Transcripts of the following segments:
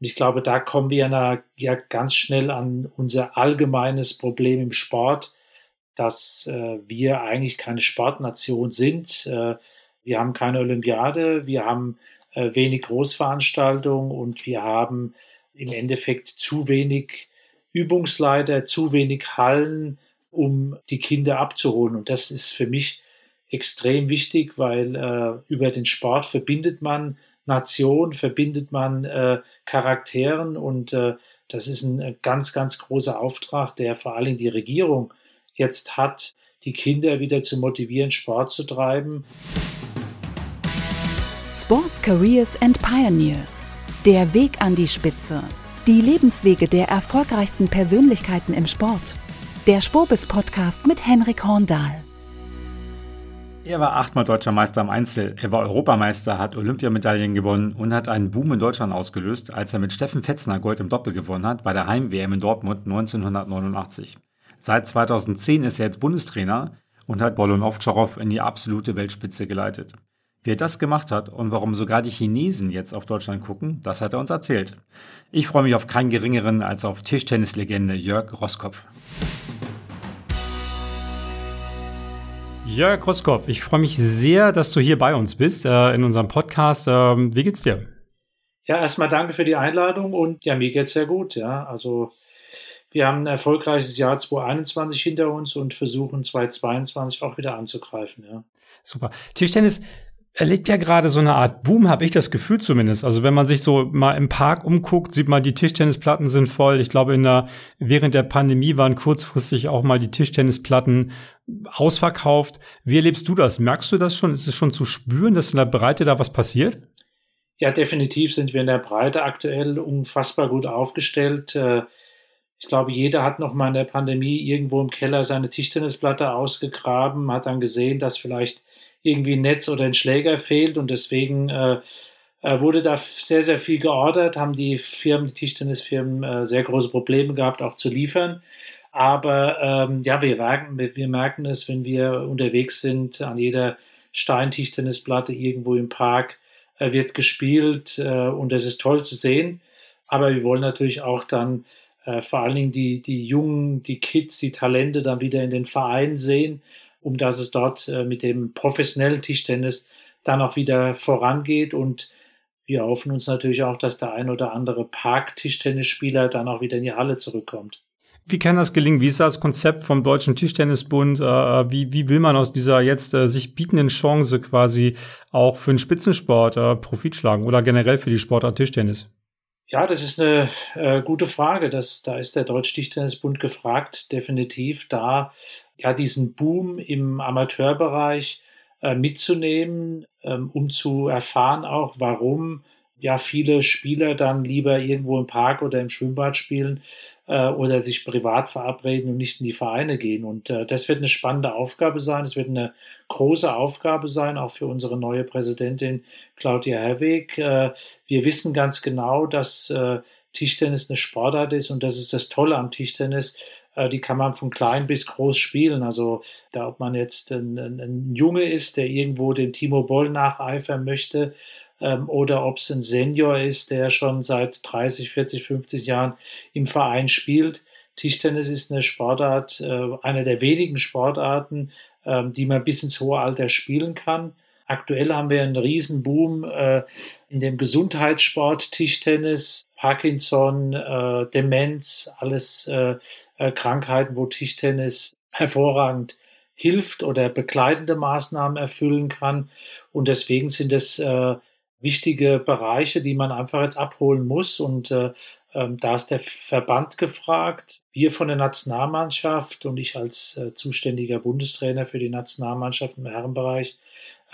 Und ich glaube, da kommen wir ja ganz schnell an unser allgemeines Problem im Sport, dass äh, wir eigentlich keine Sportnation sind. Äh, wir haben keine Olympiade, wir haben äh, wenig Großveranstaltungen und wir haben im Endeffekt zu wenig Übungsleiter, zu wenig Hallen, um die Kinder abzuholen. Und das ist für mich extrem wichtig, weil äh, über den Sport verbindet man Nation, verbindet man äh, Charakteren und äh, das ist ein äh, ganz, ganz großer Auftrag, der vor allem die Regierung jetzt hat, die Kinder wieder zu motivieren, Sport zu treiben. Sports Careers and Pioneers. Der Weg an die Spitze. Die Lebenswege der erfolgreichsten Persönlichkeiten im Sport. Der Spobis Podcast mit Henrik Horndahl. Er war achtmal deutscher Meister im Einzel, er war Europameister, hat Olympiamedaillen gewonnen und hat einen Boom in Deutschland ausgelöst, als er mit Steffen Fetzner Gold im Doppel gewonnen hat bei der Heim-WM in Dortmund 1989. Seit 2010 ist er jetzt Bundestrainer und hat Bolon Ovtcharov in die absolute Weltspitze geleitet. Wie er das gemacht hat und warum sogar die Chinesen jetzt auf Deutschland gucken, das hat er uns erzählt. Ich freue mich auf keinen geringeren als auf Tischtennislegende Jörg Roskopf. Jörg Roskopf, ich freue mich sehr, dass du hier bei uns bist äh, in unserem Podcast. Ähm, wie geht's dir? Ja, erstmal danke für die Einladung und ja, mir geht's sehr gut. Ja, also wir haben ein erfolgreiches Jahr 2021 hinter uns und versuchen 2022 auch wieder anzugreifen. Ja. Super. Tischtennis erlebt ja gerade so eine Art Boom, habe ich das Gefühl zumindest. Also wenn man sich so mal im Park umguckt, sieht man, die Tischtennisplatten sind voll. Ich glaube, in der, während der Pandemie waren kurzfristig auch mal die Tischtennisplatten ausverkauft. Wie erlebst du das? Merkst du das schon? Ist es schon zu spüren, dass in der Breite da was passiert? Ja, definitiv sind wir in der Breite aktuell unfassbar gut aufgestellt. Äh, ich glaube, jeder hat noch mal in der Pandemie irgendwo im Keller seine Tischtennisplatte ausgegraben, hat dann gesehen, dass vielleicht irgendwie ein Netz oder ein Schläger fehlt und deswegen äh, äh, wurde da sehr, sehr viel geordert, haben die Firmen, die Tischtennisfirmen äh, sehr große Probleme gehabt, auch zu liefern. Aber ähm, ja, wir merken, wir merken es, wenn wir unterwegs sind, an jeder Steintischtennisplatte irgendwo im Park äh, wird gespielt äh, und es ist toll zu sehen. Aber wir wollen natürlich auch dann äh, vor allen Dingen die, die Jungen, die Kids, die Talente dann wieder in den Vereinen sehen um dass es dort äh, mit dem professionellen Tischtennis dann auch wieder vorangeht. Und wir hoffen uns natürlich auch, dass der ein oder andere Park-Tischtennisspieler dann auch wieder in die Halle zurückkommt. Wie kann das gelingen? Wie ist das Konzept vom Deutschen Tischtennisbund? Äh, äh, wie, wie will man aus dieser jetzt sich bietenden Chance quasi auch für den Spitzensport Profit schlagen oder generell für die Sportart Tischtennis? Ja, das ist eine äh, gute Frage. Das, da ist der Deutsche Tischtennisbund gefragt, definitiv da ja diesen Boom im Amateurbereich äh, mitzunehmen, ähm, um zu erfahren auch, warum ja viele Spieler dann lieber irgendwo im Park oder im Schwimmbad spielen äh, oder sich privat verabreden und nicht in die Vereine gehen. Und äh, das wird eine spannende Aufgabe sein. Es wird eine große Aufgabe sein, auch für unsere neue Präsidentin Claudia Herweg. Äh, wir wissen ganz genau, dass äh, Tischtennis eine Sportart ist und das ist das Tolle am Tischtennis, die kann man von klein bis groß spielen. Also da, ob man jetzt ein, ein, ein Junge ist, der irgendwo dem Timo Boll nacheifern möchte, ähm, oder ob es ein Senior ist, der schon seit 30, 40, 50 Jahren im Verein spielt. Tischtennis ist eine Sportart, äh, eine der wenigen Sportarten, äh, die man bis ins hohe Alter spielen kann. Aktuell haben wir einen Riesenboom äh, in dem Gesundheitssport, Tischtennis, Parkinson, äh, Demenz, alles äh, äh, Krankheiten, wo Tischtennis hervorragend hilft oder begleitende Maßnahmen erfüllen kann. Und deswegen sind es äh, wichtige Bereiche, die man einfach jetzt abholen muss. Und äh, ähm, da ist der Verband gefragt. Wir von der Nationalmannschaft und ich als äh, zuständiger Bundestrainer für die Nationalmannschaft im Herrenbereich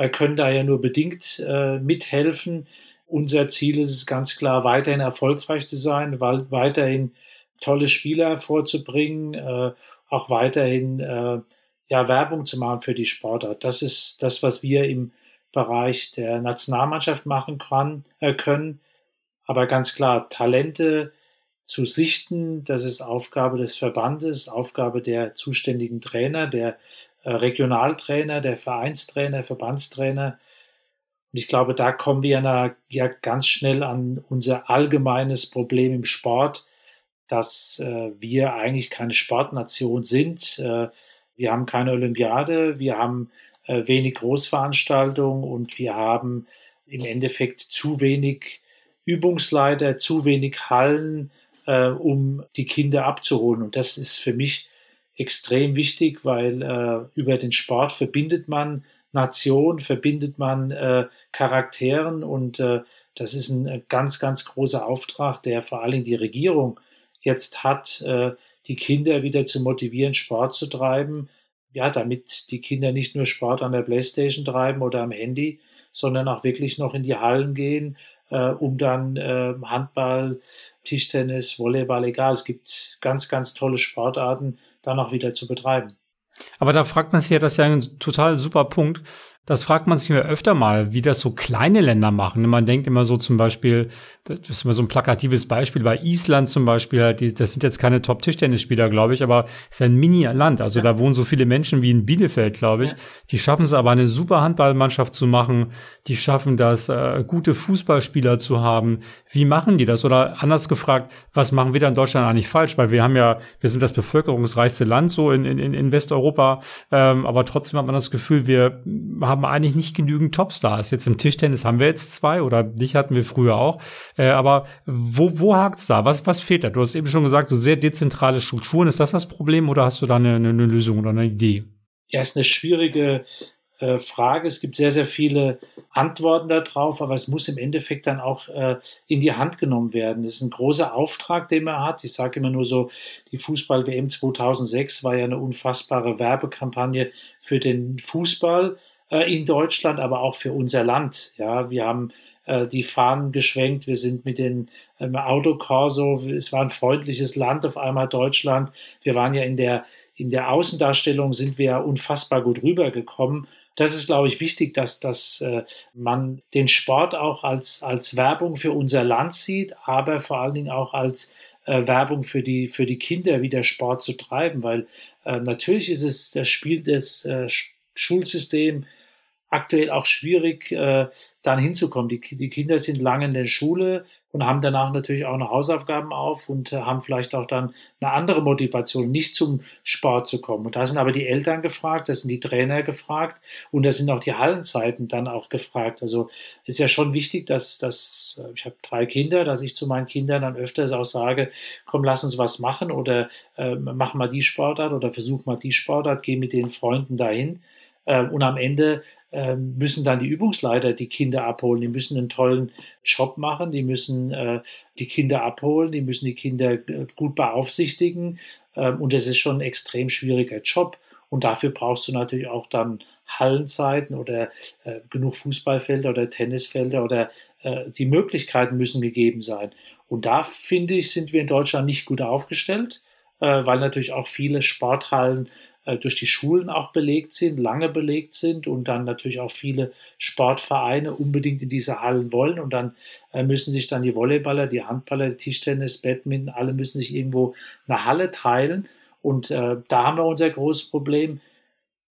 können da ja nur bedingt äh, mithelfen. Unser Ziel ist es ganz klar, weiterhin erfolgreich zu sein, weil weiterhin tolle Spieler hervorzubringen, äh, auch weiterhin äh, ja, Werbung zu machen für die Sportart. Das ist das, was wir im Bereich der Nationalmannschaft machen kann, können. Aber ganz klar, Talente zu sichten, das ist Aufgabe des Verbandes, Aufgabe der zuständigen Trainer, der Regionaltrainer, der Vereinstrainer, Verbandstrainer. Und ich glaube, da kommen wir na, ja ganz schnell an unser allgemeines Problem im Sport, dass äh, wir eigentlich keine Sportnation sind. Äh, wir haben keine Olympiade, wir haben äh, wenig Großveranstaltungen und wir haben im Endeffekt zu wenig Übungsleiter, zu wenig Hallen, äh, um die Kinder abzuholen. Und das ist für mich extrem wichtig, weil äh, über den Sport verbindet man Nation, verbindet man äh, Charakteren und äh, das ist ein äh, ganz, ganz großer Auftrag, der vor allem die Regierung jetzt hat, äh, die Kinder wieder zu motivieren, Sport zu treiben. Ja, damit die Kinder nicht nur Sport an der Playstation treiben oder am Handy, sondern auch wirklich noch in die Hallen gehen, äh, um dann äh, Handball, Tischtennis, Volleyball, egal. Es gibt ganz, ganz tolle Sportarten, dann auch wieder zu betreiben. Aber da fragt man sich ja, das ist ja ein total super Punkt. Das fragt man sich mir öfter mal, wie das so kleine Länder machen. Man denkt immer so zum Beispiel, das ist immer so ein plakatives Beispiel, bei Island zum Beispiel, das sind jetzt keine Top-Tischtennisspieler, glaube ich, aber es ist ein Mini-Land. Also ja. da wohnen so viele Menschen wie in Bielefeld, glaube ich. Ja. Die schaffen es aber, eine super Handballmannschaft zu machen. Die schaffen das, äh, gute Fußballspieler zu haben. Wie machen die das? Oder anders gefragt, was machen wir da in Deutschland eigentlich falsch? Weil wir haben ja, wir sind das bevölkerungsreichste Land so in, in, in Westeuropa, ähm, aber trotzdem hat man das Gefühl, wir haben eigentlich nicht genügend Topstars. Jetzt im Tischtennis haben wir jetzt zwei oder dich hatten wir früher auch. Äh, aber wo, wo hakt's da? Was, was fehlt da? Du hast eben schon gesagt, so sehr dezentrale Strukturen. Ist das das Problem oder hast du da eine, eine, eine Lösung oder eine Idee? Ja, ist eine schwierige äh, Frage. Es gibt sehr, sehr viele Antworten darauf, aber es muss im Endeffekt dann auch äh, in die Hand genommen werden. Das ist ein großer Auftrag, den man hat. Ich sage immer nur so, die Fußball-WM 2006 war ja eine unfassbare Werbekampagne für den Fußball in Deutschland, aber auch für unser Land. Ja, wir haben äh, die Fahnen geschwenkt. Wir sind mit den ähm, Autokorso, es war ein freundliches Land auf einmal Deutschland. Wir waren ja in der, in der Außendarstellung sind wir ja unfassbar gut rübergekommen. Das ist, glaube ich, wichtig, dass, dass äh, man den Sport auch als, als Werbung für unser Land sieht, aber vor allen Dingen auch als äh, Werbung für die, für die Kinder, wieder Sport zu treiben, weil äh, natürlich ist es das Spiel des äh, Schulsystems aktuell auch schwierig, äh, dann hinzukommen. Die, die Kinder sind lange in der Schule und haben danach natürlich auch noch Hausaufgaben auf und äh, haben vielleicht auch dann eine andere Motivation, nicht zum Sport zu kommen. Und da sind aber die Eltern gefragt, da sind die Trainer gefragt und da sind auch die Hallenzeiten dann auch gefragt. Also ist ja schon wichtig, dass, dass äh, ich habe drei Kinder, dass ich zu meinen Kindern dann öfters auch sage, komm, lass uns was machen oder äh, mach mal die Sportart oder versuch mal die Sportart, geh mit den Freunden dahin. Äh, und am Ende ähm, müssen dann die Übungsleiter die Kinder abholen. Die müssen einen tollen Job machen, die müssen äh, die Kinder abholen, die müssen die Kinder äh, gut beaufsichtigen. Ähm, und das ist schon ein extrem schwieriger Job. Und dafür brauchst du natürlich auch dann Hallenzeiten oder äh, genug Fußballfelder oder Tennisfelder oder die Möglichkeiten müssen gegeben sein. Und da finde ich, sind wir in Deutschland nicht gut aufgestellt, weil natürlich auch viele Sporthallen durch die Schulen auch belegt sind, lange belegt sind und dann natürlich auch viele Sportvereine unbedingt in diese Hallen wollen. Und dann äh, müssen sich dann die Volleyballer, die Handballer, die Tischtennis, Badminton, alle müssen sich irgendwo eine Halle teilen. Und äh, da haben wir unser großes Problem.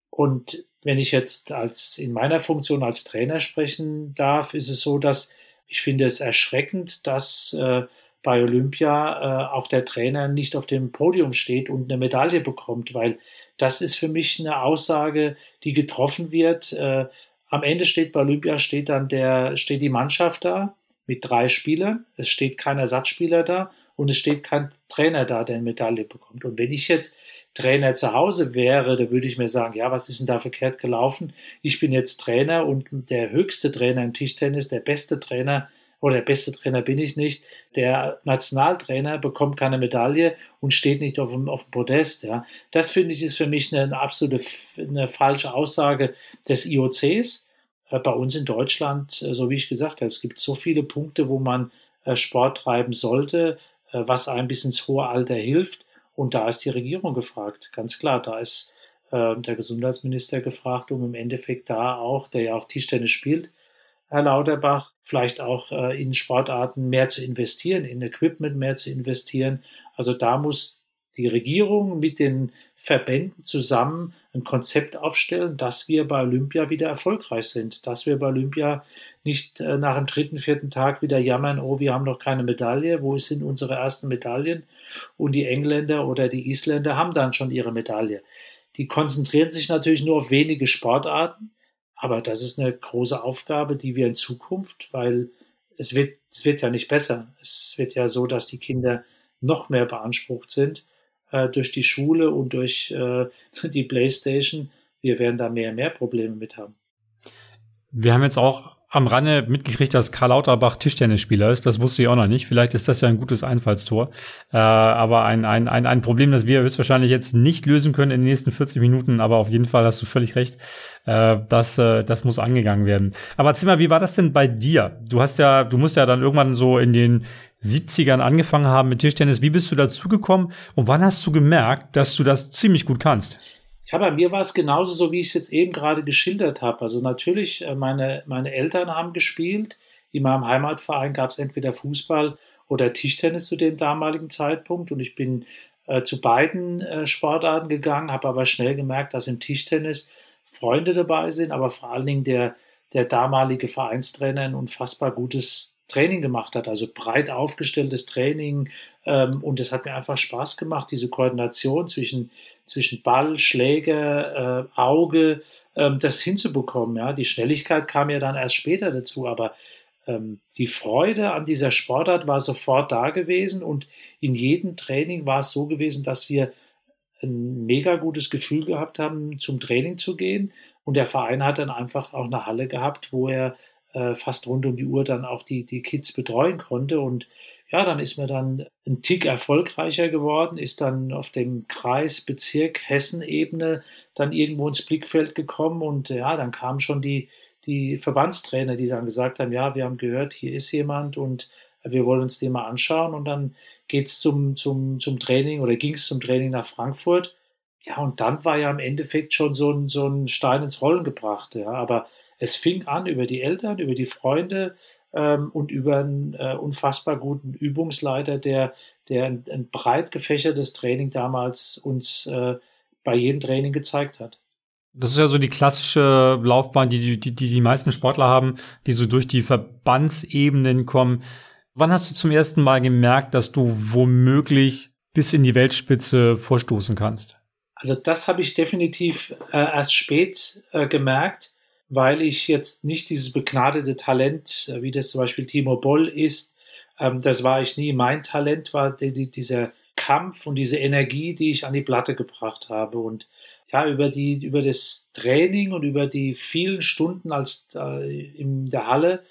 Und wenn ich jetzt als in meiner Funktion als Trainer sprechen darf, ist es so, dass ich finde es erschreckend, dass äh, bei Olympia äh, auch der Trainer nicht auf dem Podium steht und eine Medaille bekommt, weil das ist für mich eine Aussage, die getroffen wird. Äh, am Ende steht bei Olympia steht dann der, steht die Mannschaft da mit drei Spielern. Es steht kein Ersatzspieler da und es steht kein Trainer da, der eine Medaille bekommt. Und wenn ich jetzt Trainer zu Hause wäre, da würde ich mir sagen, ja, was ist denn da verkehrt gelaufen? Ich bin jetzt Trainer und der höchste Trainer im Tischtennis, der beste Trainer oder der beste Trainer bin ich nicht. Der Nationaltrainer bekommt keine Medaille und steht nicht auf dem, auf dem Podest. Ja. Das finde ich ist für mich eine, eine absolute eine falsche Aussage des IOCs. Äh, bei uns in Deutschland, äh, so wie ich gesagt habe, es gibt so viele Punkte, wo man äh, Sport treiben sollte, was einem bis ins hohe Alter hilft. Und da ist die Regierung gefragt, ganz klar. Da ist der Gesundheitsminister gefragt, um im Endeffekt da auch, der ja auch Tischtennis spielt, Herr Lauterbach, vielleicht auch äh, in Sportarten mehr zu investieren, in Equipment mehr zu investieren. Also da muss die Regierung mit den Verbänden zusammen ein Konzept aufstellen, dass wir bei Olympia wieder erfolgreich sind, dass wir bei Olympia nicht äh, nach dem dritten, vierten Tag wieder jammern, oh, wir haben noch keine Medaille, wo sind unsere ersten Medaillen? Und die Engländer oder die Isländer haben dann schon ihre Medaille. Die konzentrieren sich natürlich nur auf wenige Sportarten, aber das ist eine große Aufgabe, die wir in Zukunft, weil es wird, es wird ja nicht besser. Es wird ja so, dass die Kinder noch mehr beansprucht sind äh, durch die Schule und durch äh, die Playstation. Wir werden da mehr und mehr Probleme mit haben. Wir haben jetzt auch am Rande mitgekriegt, dass Karl Lauterbach Tischtennisspieler ist. Das wusste ich auch noch nicht. Vielleicht ist das ja ein gutes Einfallstor. Äh, aber ein, ein, ein, ein Problem, das wir höchstwahrscheinlich jetzt nicht lösen können in den nächsten 40 Minuten. Aber auf jeden Fall hast du völlig recht. Äh, das, äh, das muss angegangen werden. Aber Zimmer, wie war das denn bei dir? Du hast ja, du musst ja dann irgendwann so in den 70ern angefangen haben mit Tischtennis. Wie bist du dazu gekommen und wann hast du gemerkt, dass du das ziemlich gut kannst? Ja, bei mir war es genauso so, wie ich es jetzt eben gerade geschildert habe. Also natürlich, äh, meine, meine Eltern haben gespielt. In meinem Heimatverein gab es entweder Fußball oder Tischtennis zu dem damaligen Zeitpunkt. Und ich bin äh, zu beiden äh, Sportarten gegangen, habe aber schnell gemerkt, dass im Tischtennis Freunde dabei sind, aber vor allen Dingen der, der damalige Vereinstrainer ein unfassbar gutes Training gemacht hat. Also breit aufgestelltes Training. Ähm, und es hat mir einfach Spaß gemacht, diese Koordination zwischen zwischen Ball, Schläger, äh, Auge, ähm, das hinzubekommen. Ja, die Schnelligkeit kam ja dann erst später dazu, aber ähm, die Freude an dieser Sportart war sofort da gewesen und in jedem Training war es so gewesen, dass wir ein mega gutes Gefühl gehabt haben, zum Training zu gehen. Und der Verein hat dann einfach auch eine Halle gehabt, wo er äh, fast rund um die Uhr dann auch die, die Kids betreuen konnte. Und ja, dann ist man dann ein Tick erfolgreicher geworden, ist dann auf dem Kreis, Bezirk, Hessen-Ebene dann irgendwo ins Blickfeld gekommen und ja, dann kamen schon die, die Verbandstrainer, die dann gesagt haben, ja, wir haben gehört, hier ist jemand und wir wollen uns den mal anschauen und dann geht's zum, zum, zum Training oder ging es zum Training nach Frankfurt. Ja, und dann war ja im Endeffekt schon so ein, so ein Stein ins Rollen gebracht. Ja, aber es fing an über die Eltern, über die Freunde, ähm, und über einen äh, unfassbar guten Übungsleiter, der, der ein, ein, breit gefächertes Training damals uns äh, bei jedem Training gezeigt hat. Das ist ja so die klassische Laufbahn, die die, die die meisten Sportler haben, die so durch die Verbandsebenen kommen. Wann hast du zum ersten Mal gemerkt, dass du womöglich bis in die Weltspitze vorstoßen kannst? Also das habe ich definitiv äh, erst spät äh, gemerkt weil ich jetzt nicht dieses begnadete Talent, äh, wie das zum Beispiel Timo Boll ist, ähm, das war ich nie. Mein Talent war die, die, dieser Kampf und diese Energie, die ich an die Platte gebracht habe. Und ja, über, die, über das Training und über die vielen Stunden als äh, in der Halle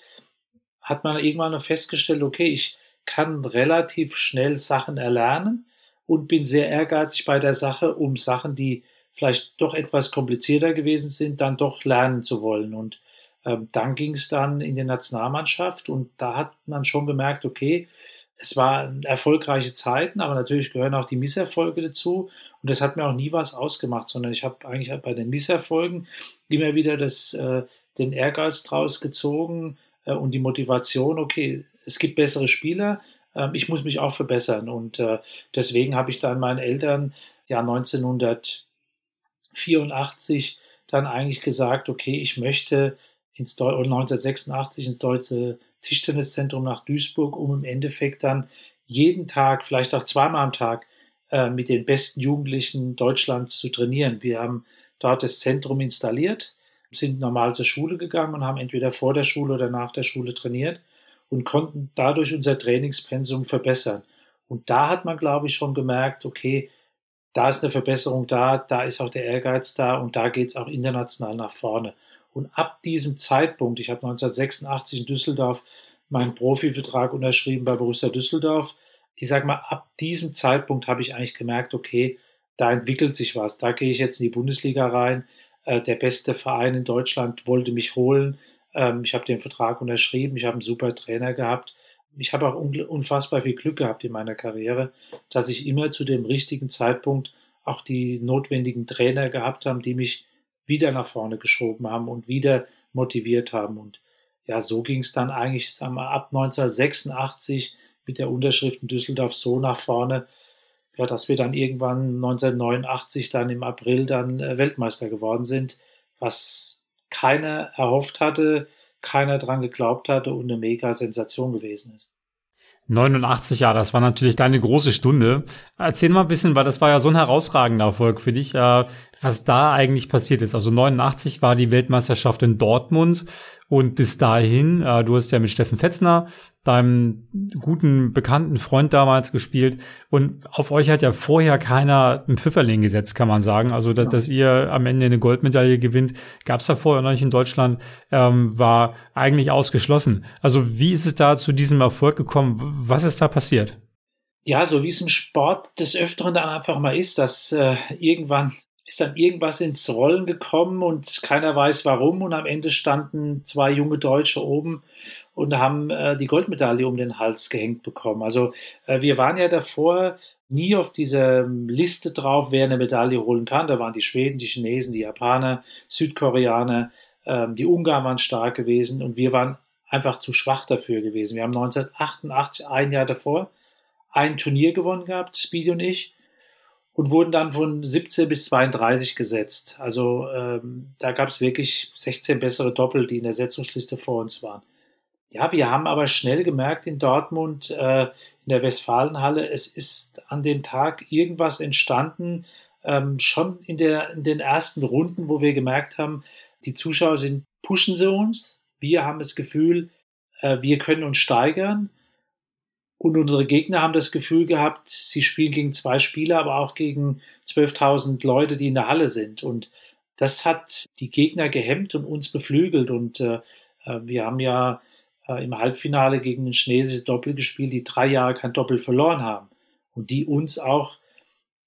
hat man irgendwann noch festgestellt, okay, ich kann relativ schnell Sachen erlernen und bin sehr ehrgeizig bei der Sache, um Sachen, die vielleicht doch etwas komplizierter gewesen sind, dann doch lernen zu wollen. Und ähm, dann ging es dann in die Nationalmannschaft und da hat man schon gemerkt, okay, es waren erfolgreiche Zeiten, aber natürlich gehören auch die Misserfolge dazu. Und das hat mir auch nie was ausgemacht, sondern ich habe eigentlich bei den Misserfolgen immer wieder das, äh, den Ehrgeiz draus gezogen äh, und die Motivation, okay, es gibt bessere Spieler, äh, ich muss mich auch verbessern. Und äh, deswegen habe ich dann meinen Eltern ja 1900 1984 dann eigentlich gesagt, okay, ich möchte ins Deu 1986 ins Deutsche Tischtenniszentrum nach Duisburg, um im Endeffekt dann jeden Tag, vielleicht auch zweimal am Tag, äh, mit den besten Jugendlichen Deutschlands zu trainieren. Wir haben dort das Zentrum installiert, sind normal zur Schule gegangen und haben entweder vor der Schule oder nach der Schule trainiert und konnten dadurch unser Trainingspensum verbessern. Und da hat man, glaube ich, schon gemerkt, okay, da ist eine Verbesserung da, da ist auch der Ehrgeiz da und da geht es auch international nach vorne. Und ab diesem Zeitpunkt, ich habe 1986 in Düsseldorf meinen Profivertrag unterschrieben bei Borussia Düsseldorf. Ich sage mal, ab diesem Zeitpunkt habe ich eigentlich gemerkt, okay, da entwickelt sich was. Da gehe ich jetzt in die Bundesliga rein. Äh, der beste Verein in Deutschland wollte mich holen. Ähm, ich habe den Vertrag unterschrieben. Ich habe einen super Trainer gehabt ich habe auch unfassbar viel Glück gehabt in meiner Karriere, dass ich immer zu dem richtigen Zeitpunkt auch die notwendigen Trainer gehabt habe, die mich wieder nach vorne geschoben haben und wieder motiviert haben. Und ja, so ging es dann eigentlich sagen wir, ab 1986 mit der Unterschrift in Düsseldorf so nach vorne, ja, dass wir dann irgendwann 1989 dann im April dann äh, Weltmeister geworden sind, was keiner erhofft hatte, keiner dran geglaubt hatte und eine mega Sensation gewesen ist. 89 Jahre, das war natürlich deine große Stunde. Erzähl mal ein bisschen, weil das war ja so ein herausragender Erfolg für dich, äh, was da eigentlich passiert ist. Also 89 war die Weltmeisterschaft in Dortmund und bis dahin, äh, du hast ja mit Steffen Fetzner, deinem guten, bekannten Freund damals gespielt. Und auf euch hat ja vorher keiner ein Pfifferling gesetzt, kann man sagen. Also, dass, dass ihr am Ende eine Goldmedaille gewinnt, gab es da vorher noch nicht in Deutschland, ähm, war eigentlich ausgeschlossen. Also, wie ist es da zu diesem Erfolg gekommen? Was ist da passiert? Ja, so wie es im Sport des Öfteren dann einfach mal ist, dass äh, irgendwann ist dann irgendwas ins Rollen gekommen und keiner weiß warum. Und am Ende standen zwei junge Deutsche oben und haben äh, die Goldmedaille um den Hals gehängt bekommen. Also äh, wir waren ja davor nie auf dieser Liste drauf, wer eine Medaille holen kann. Da waren die Schweden, die Chinesen, die Japaner, Südkoreaner, äh, die Ungarn waren stark gewesen und wir waren einfach zu schwach dafür gewesen. Wir haben 1988, ein Jahr davor, ein Turnier gewonnen gehabt, Speedy und ich und wurden dann von 17 bis 32 gesetzt. Also ähm, da gab es wirklich 16 bessere Doppel, die in der Setzungsliste vor uns waren. Ja, wir haben aber schnell gemerkt in Dortmund, äh, in der Westfalenhalle, es ist an dem Tag irgendwas entstanden, ähm, schon in, der, in den ersten Runden, wo wir gemerkt haben, die Zuschauer sind, pushen sie uns. Wir haben das Gefühl, äh, wir können uns steigern. Und unsere Gegner haben das Gefühl gehabt, sie spielen gegen zwei Spieler, aber auch gegen 12.000 Leute, die in der Halle sind. Und das hat die Gegner gehemmt und uns beflügelt. Und äh, äh wir haben ja äh, im Halbfinale gegen ein chinesisches Doppel gespielt, die drei Jahre kein Doppel verloren haben. Und die uns auch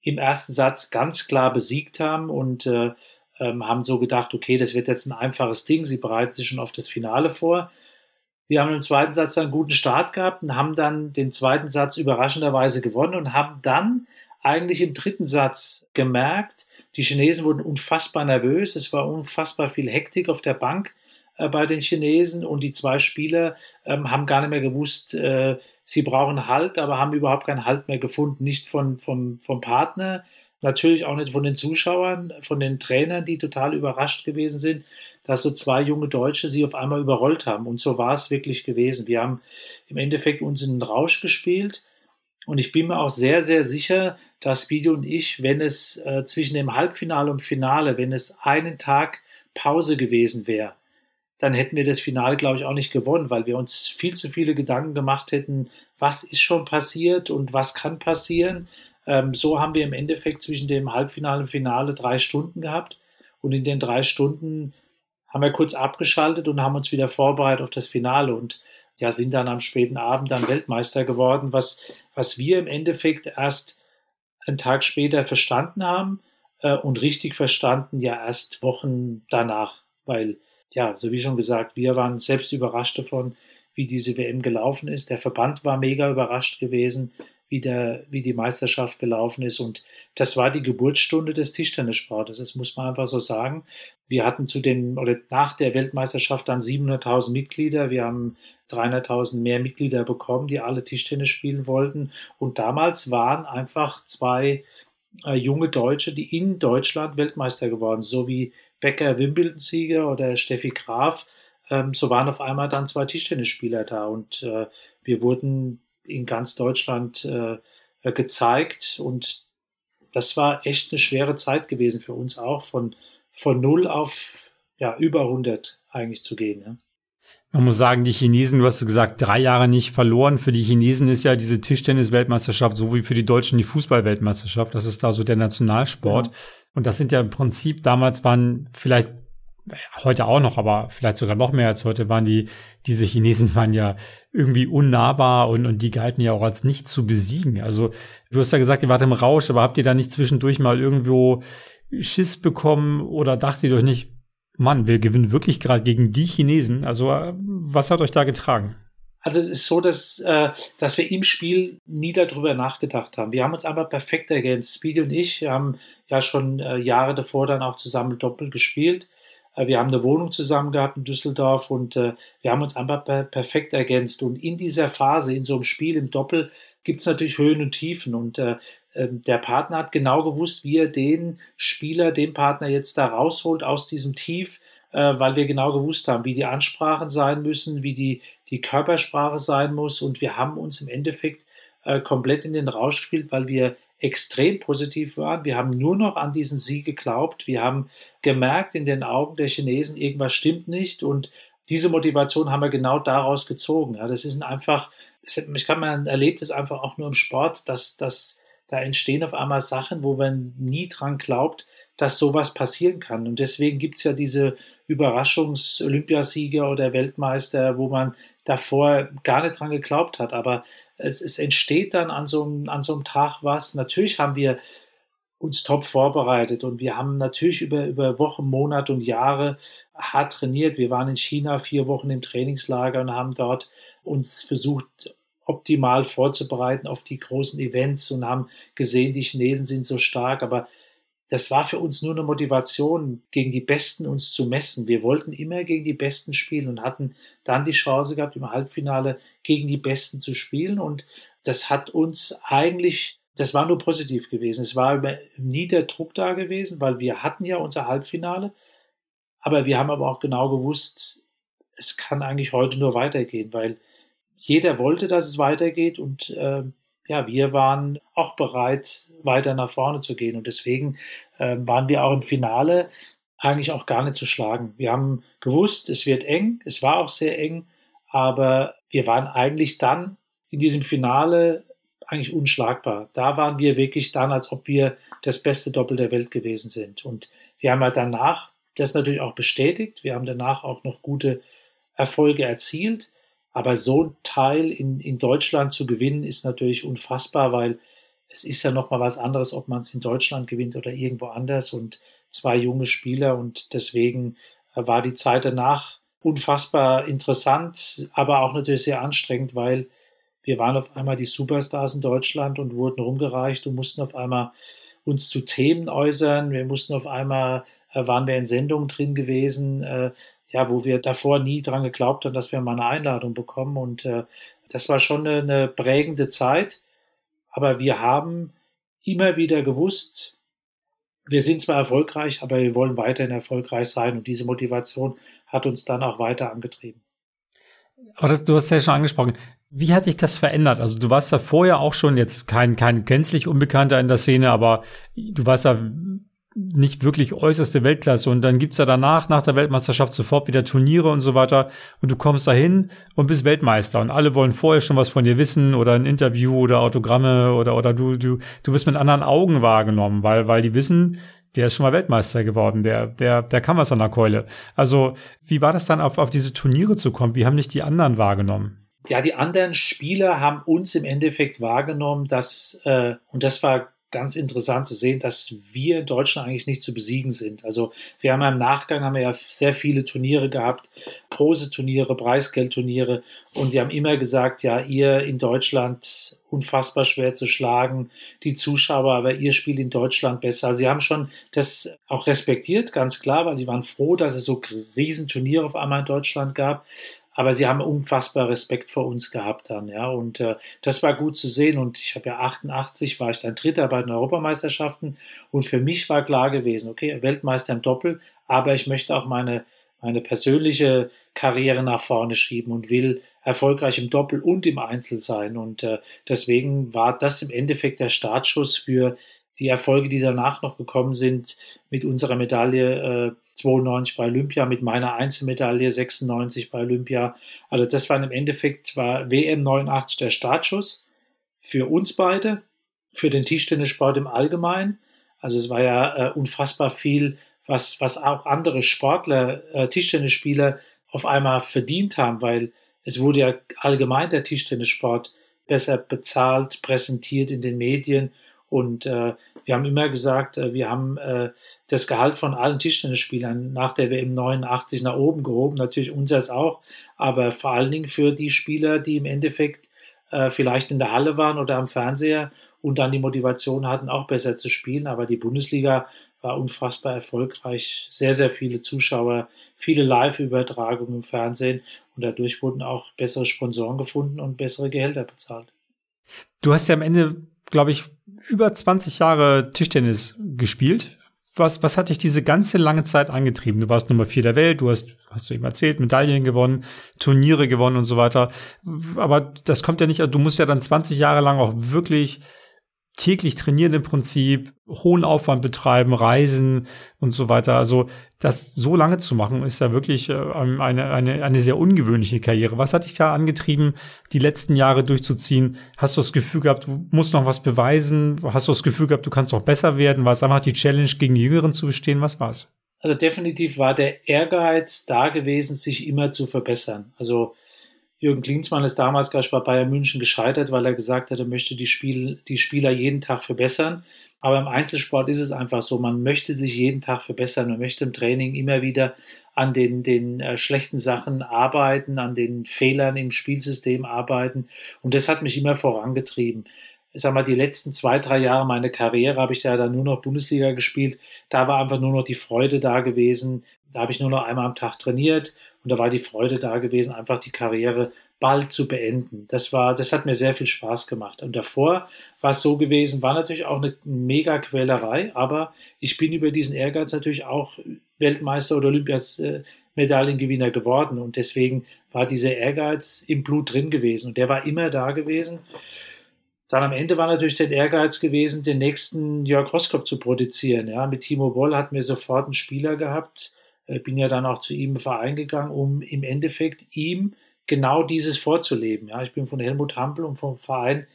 im ersten Satz ganz klar besiegt haben und äh, ähm, haben so gedacht, okay, das wird jetzt ein einfaches Ding. Sie bereiten sich schon auf das Finale vor. Wir haben im zweiten Satz einen guten Start gehabt und haben dann den zweiten Satz überraschenderweise gewonnen und haben dann eigentlich im dritten Satz gemerkt, die Chinesen wurden unfassbar nervös, es war unfassbar viel Hektik auf der Bank äh, bei den Chinesen und die zwei Spieler ähm, haben gar nicht mehr gewusst, äh, sie brauchen Halt, aber haben überhaupt keinen Halt mehr gefunden, nicht von, vom, vom Partner, natürlich auch nicht von den Zuschauern, von den Trainern, die total überrascht gewesen sind dass so zwei junge Deutsche sie auf einmal überrollt haben. Und so war es wirklich gewesen. Wir haben im Endeffekt uns in den Rausch gespielt. Und ich bin mir auch sehr, sehr sicher, dass Speedy und ich, wenn es äh, zwischen dem Halbfinale und Finale, wenn es einen Tag Pause gewesen wäre, dann hätten wir das Finale, glaube ich, auch nicht gewonnen, weil wir uns viel zu viele Gedanken gemacht hätten, was ist schon passiert und was kann passieren. Ähm, so haben wir im Endeffekt zwischen dem Halbfinale und Finale drei Stunden gehabt. Und in den drei Stunden haben wir kurz abgeschaltet und haben uns wieder vorbereitet auf das Finale und ja, sind dann am späten Abend dann Weltmeister geworden, was, was wir im Endeffekt erst einen Tag später verstanden haben äh, und richtig verstanden ja erst Wochen danach, weil ja, so wie schon gesagt, wir waren selbst überrascht davon, wie diese WM gelaufen ist. Der Verband war mega überrascht gewesen wie, der, wie die Meisterschaft gelaufen ist. Und das war die Geburtsstunde des Tischtennissportes. Das muss man einfach so sagen. Wir hatten zu den, oder nach der Weltmeisterschaft dann 700.000 Mitglieder. Wir haben 300.000 mehr Mitglieder bekommen, die alle Tischtennis spielen wollten. Und damals waren einfach zwei äh, junge Deutsche, die in Deutschland Weltmeister geworden, so wie Becker Wimbledon-Sieger oder Steffi Graf. Ähm, so waren auf einmal dann zwei Tischtennisspieler da und äh, wir wurden in ganz Deutschland äh, gezeigt. Und das war echt eine schwere Zeit gewesen für uns auch, von, von null auf ja, über 100 eigentlich zu gehen. Ja. Man muss sagen, die Chinesen, du hast gesagt, drei Jahre nicht verloren. Für die Chinesen ist ja diese Tischtennis-Weltmeisterschaft so wie für die Deutschen die Fußball-Weltmeisterschaft. Das ist da so der Nationalsport. Ja. Und das sind ja im Prinzip, damals waren vielleicht heute auch noch, aber vielleicht sogar noch mehr als heute, waren die, diese Chinesen waren ja irgendwie unnahbar und, und die galten ja auch als nicht zu besiegen. Also du hast ja gesagt, ihr wart im Rausch, aber habt ihr da nicht zwischendurch mal irgendwo Schiss bekommen oder dachtet ihr euch nicht, Mann, wir gewinnen wirklich gerade gegen die Chinesen? Also was hat euch da getragen? Also es ist so, dass, äh, dass wir im Spiel nie darüber nachgedacht haben. Wir haben uns einfach perfekt ergänzt. Speedy und ich haben ja schon äh, Jahre davor dann auch zusammen Doppel gespielt. Äh, wir haben eine Wohnung zusammen gehabt in Düsseldorf und äh, wir haben uns einfach per perfekt ergänzt. Und in dieser Phase, in so einem Spiel im Doppel, gibt es natürlich Höhen und Tiefen. Und äh, ähm, der Partner hat genau gewusst, wie er den Spieler, den Partner jetzt da rausholt aus diesem Tief, weil wir genau gewusst haben, wie die Ansprachen sein müssen, wie die, die Körpersprache sein muss. Und wir haben uns im Endeffekt komplett in den Rausch gespielt, weil wir extrem positiv waren. Wir haben nur noch an diesen Sieg geglaubt. Wir haben gemerkt in den Augen der Chinesen, irgendwas stimmt nicht. Und diese Motivation haben wir genau daraus gezogen. Ja, das ist einfach, ich kann man erlebt es einfach auch nur im Sport, dass, dass da entstehen auf einmal Sachen, wo man nie dran glaubt, dass sowas passieren kann. Und deswegen gibt es ja diese Überraschungs-Olympiasieger oder Weltmeister, wo man davor gar nicht dran geglaubt hat. Aber es, es entsteht dann an so, einem, an so einem Tag was. Natürlich haben wir uns top vorbereitet und wir haben natürlich über, über Wochen, Monate und Jahre hart trainiert. Wir waren in China vier Wochen im Trainingslager und haben dort uns versucht, optimal vorzubereiten auf die großen Events und haben gesehen, die Chinesen sind so stark, aber das war für uns nur eine Motivation, gegen die Besten uns zu messen. Wir wollten immer gegen die Besten spielen und hatten dann die Chance gehabt, im Halbfinale gegen die Besten zu spielen. Und das hat uns eigentlich, das war nur positiv gewesen. Es war nie der Druck da gewesen, weil wir hatten ja unser Halbfinale. Aber wir haben aber auch genau gewusst, es kann eigentlich heute nur weitergehen, weil jeder wollte, dass es weitergeht und äh, ja, wir waren auch bereit, weiter nach vorne zu gehen. Und deswegen äh, waren wir auch im Finale eigentlich auch gar nicht zu schlagen. Wir haben gewusst, es wird eng, es war auch sehr eng, aber wir waren eigentlich dann in diesem Finale eigentlich unschlagbar. Da waren wir wirklich dann, als ob wir das beste Doppel der Welt gewesen sind. Und wir haben ja danach das natürlich auch bestätigt. Wir haben danach auch noch gute Erfolge erzielt. Aber so ein Teil in, in Deutschland zu gewinnen, ist natürlich unfassbar, weil es ist ja nochmal was anderes, ob man es in Deutschland gewinnt oder irgendwo anders und zwei junge Spieler und deswegen äh, war die Zeit danach unfassbar interessant, aber auch natürlich sehr anstrengend, weil wir waren auf einmal die Superstars in Deutschland und wurden rumgereicht und mussten auf einmal uns zu Themen äußern. Wir mussten auf einmal, äh, waren wir in Sendungen drin gewesen, äh, ja, wo wir davor nie dran geglaubt haben, dass wir mal eine Einladung bekommen. Und äh, das war schon eine, eine prägende Zeit. Aber wir haben immer wieder gewusst, wir sind zwar erfolgreich, aber wir wollen weiterhin erfolgreich sein. Und diese Motivation hat uns dann auch weiter angetrieben. Aber das, du hast ja schon angesprochen. Wie hat sich das verändert? Also du warst ja vorher auch schon jetzt kein, kein gänzlich Unbekannter in der Szene, aber du warst ja nicht wirklich äußerste Weltklasse. Und dann gibt's ja danach, nach der Weltmeisterschaft, sofort wieder Turniere und so weiter. Und du kommst dahin und bist Weltmeister. Und alle wollen vorher schon was von dir wissen oder ein Interview oder Autogramme oder, oder du, du, du wirst mit anderen Augen wahrgenommen, weil, weil die wissen, der ist schon mal Weltmeister geworden, der, der, der kann was an der Keule. Also, wie war das dann, auf, auf diese Turniere zu kommen? Wie haben dich die anderen wahrgenommen? Ja, die anderen Spieler haben uns im Endeffekt wahrgenommen, dass, äh, und das war ganz interessant zu sehen, dass wir in Deutschland eigentlich nicht zu besiegen sind. Also wir haben im Nachgang haben wir ja sehr viele Turniere gehabt, große Turniere, Preisgeldturniere und die haben immer gesagt, ja, ihr in Deutschland unfassbar schwer zu schlagen, die Zuschauer, aber ihr spielt in Deutschland besser. Sie haben schon das auch respektiert, ganz klar, weil sie waren froh, dass es so riesen Turniere auf einmal in Deutschland gab aber sie haben unfassbar Respekt vor uns gehabt dann, ja, und äh, das war gut zu sehen. Und ich habe ja 88 war ich dann Dritter bei den Europameisterschaften. Und für mich war klar gewesen, okay, Weltmeister im Doppel, aber ich möchte auch meine meine persönliche Karriere nach vorne schieben und will erfolgreich im Doppel und im Einzel sein. Und äh, deswegen war das im Endeffekt der Startschuss für die Erfolge, die danach noch gekommen sind mit unserer Medaille äh, 92 bei Olympia, mit meiner Einzelmedaille 96 bei Olympia. Also das war im Endeffekt, war WM 89 der Startschuss für uns beide, für den Tischtennissport im Allgemeinen. Also es war ja äh, unfassbar viel, was, was auch andere Sportler, äh, Tischtennisspieler auf einmal verdient haben, weil es wurde ja allgemein der Tischtennissport besser bezahlt, präsentiert in den Medien und äh, wir haben immer gesagt, äh, wir haben äh, das Gehalt von allen Tischtennisspielern nach der WM 89 nach oben gehoben, natürlich unseres auch, aber vor allen Dingen für die Spieler, die im Endeffekt äh, vielleicht in der Halle waren oder am Fernseher und dann die Motivation hatten, auch besser zu spielen. Aber die Bundesliga war unfassbar erfolgreich, sehr, sehr viele Zuschauer, viele Live-Übertragungen im Fernsehen und dadurch wurden auch bessere Sponsoren gefunden und bessere Gehälter bezahlt. Du hast ja am Ende, glaube ich, über 20 Jahre Tischtennis gespielt. Was, was hat dich diese ganze lange Zeit angetrieben? Du warst Nummer vier der Welt, du hast, hast du eben erzählt, Medaillen gewonnen, Turniere gewonnen und so weiter. Aber das kommt ja nicht, du musst ja dann 20 Jahre lang auch wirklich täglich trainieren im Prinzip, hohen Aufwand betreiben, reisen und so weiter. Also das so lange zu machen, ist ja wirklich äh, eine, eine, eine sehr ungewöhnliche Karriere. Was hat dich da angetrieben, die letzten Jahre durchzuziehen? Hast du das Gefühl gehabt, du musst noch was beweisen? Hast du das Gefühl gehabt, du kannst noch besser werden? War es einfach die Challenge, gegen die Jüngeren zu bestehen? Was war's? Also definitiv war der Ehrgeiz da gewesen, sich immer zu verbessern. Also Jürgen Klinsmann ist damals gleich bei Bayern München gescheitert, weil er gesagt hat, er möchte die, Spiel, die Spieler jeden Tag verbessern. Aber im Einzelsport ist es einfach so, man möchte sich jeden Tag verbessern, man möchte im Training immer wieder an den, den äh, schlechten Sachen arbeiten, an den Fehlern im Spielsystem arbeiten. Und das hat mich immer vorangetrieben. Ich sag mal, die letzten zwei, drei Jahre meiner Karriere habe ich ja dann nur noch Bundesliga gespielt. Da war einfach nur noch die Freude da gewesen. Da habe ich nur noch einmal am Tag trainiert und da war die Freude da gewesen, einfach die Karriere bald zu beenden. Das war, das hat mir sehr viel Spaß gemacht. Und davor war es so gewesen, war natürlich auch eine mega Quälerei, aber ich bin über diesen Ehrgeiz natürlich auch Weltmeister oder Olympias-Medaillengewinner geworden. Und deswegen war dieser Ehrgeiz im Blut drin gewesen. Und der war immer da gewesen. Dann am Ende war natürlich der Ehrgeiz gewesen, den nächsten Jörg Roskopf zu produzieren. Ja, mit Timo Boll hatten wir sofort einen Spieler gehabt, bin ja dann auch zu ihm im Verein gegangen, um im Endeffekt ihm genau dieses vorzuleben. Ja, ich bin von Helmut Hampel und vom Verein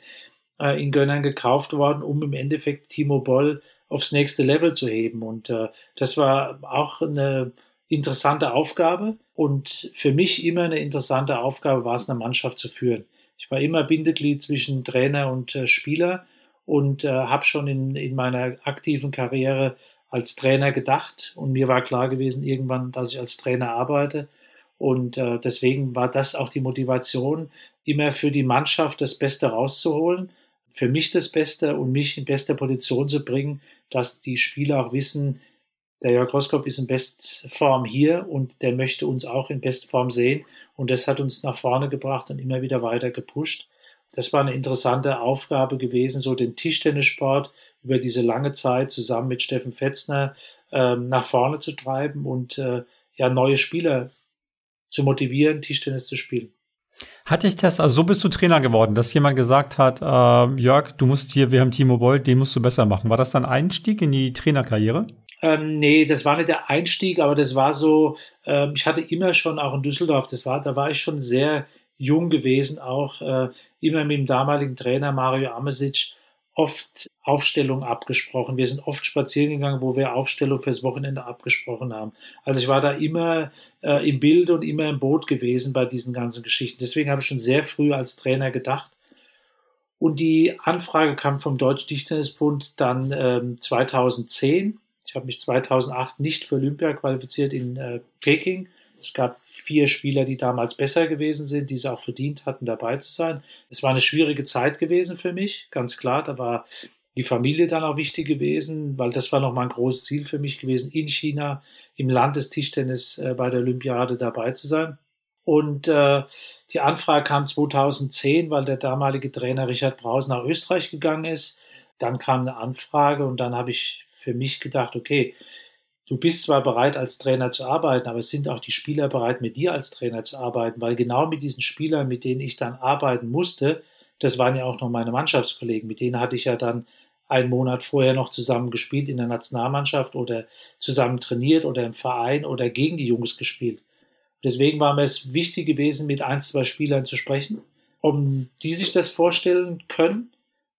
äh, in Gönnern gekauft worden, um im Endeffekt Timo Boll aufs nächste Level zu heben. Und äh, das war auch eine interessante Aufgabe. Und für mich immer eine interessante Aufgabe war es, eine Mannschaft zu führen. Ich war immer Bindeglied zwischen Trainer und äh, Spieler und äh, habe schon in, in meiner aktiven Karriere als Trainer gedacht und mir war klar gewesen irgendwann, dass ich als Trainer arbeite. Und äh, deswegen war das auch die Motivation, immer für die Mannschaft das Beste rauszuholen, für mich das Beste und mich in bester Position zu bringen, dass die Spieler auch wissen, der Jörg Roskopf ist in Bestform hier und der möchte uns auch in Bestform sehen. Und das hat uns nach vorne gebracht und immer wieder weiter gepusht. Das war eine interessante Aufgabe gewesen, so den Tischtennissport über diese lange Zeit zusammen mit Steffen Fetzner ähm, nach vorne zu treiben und äh, ja neue Spieler zu motivieren, Tischtennis zu spielen. Hatte ich das, also so bist du Trainer geworden, dass jemand gesagt hat, äh, Jörg, du musst hier, wir haben Timo Boll, den musst du besser machen. War das dann Einstieg in die Trainerkarriere? Ähm, nee, das war nicht der Einstieg, aber das war so, ähm, ich hatte immer schon auch in Düsseldorf, das war, da war ich schon sehr jung gewesen, auch äh, immer mit dem damaligen Trainer Mario Amesic oft Aufstellung abgesprochen. Wir sind oft spazieren gegangen, wo wir Aufstellung fürs Wochenende abgesprochen haben. Also ich war da immer äh, im Bild und immer im Boot gewesen bei diesen ganzen Geschichten. Deswegen habe ich schon sehr früh als Trainer gedacht. Und die Anfrage kam vom Deutsch Dichternesbund dann ähm, 2010. Ich habe mich 2008 nicht für Olympia qualifiziert in äh, Peking es gab vier Spieler, die damals besser gewesen sind, die es auch verdient hatten, dabei zu sein. Es war eine schwierige Zeit gewesen für mich, ganz klar. Da war die Familie dann auch wichtig gewesen, weil das war nochmal ein großes Ziel für mich gewesen, in China im Landestischtennis äh, bei der Olympiade dabei zu sein. Und äh, die Anfrage kam 2010, weil der damalige Trainer Richard Braus nach Österreich gegangen ist. Dann kam eine Anfrage und dann habe ich für mich gedacht, okay, du bist zwar bereit, als Trainer zu arbeiten, aber es sind auch die Spieler bereit, mit dir als Trainer zu arbeiten, weil genau mit diesen Spielern, mit denen ich dann arbeiten musste, das waren ja auch noch meine Mannschaftskollegen, mit denen hatte ich ja dann einen Monat vorher noch zusammen gespielt in der Nationalmannschaft oder zusammen trainiert oder im Verein oder gegen die Jungs gespielt. Deswegen war mir es wichtig gewesen, mit ein, zwei Spielern zu sprechen, um die sich das vorstellen können,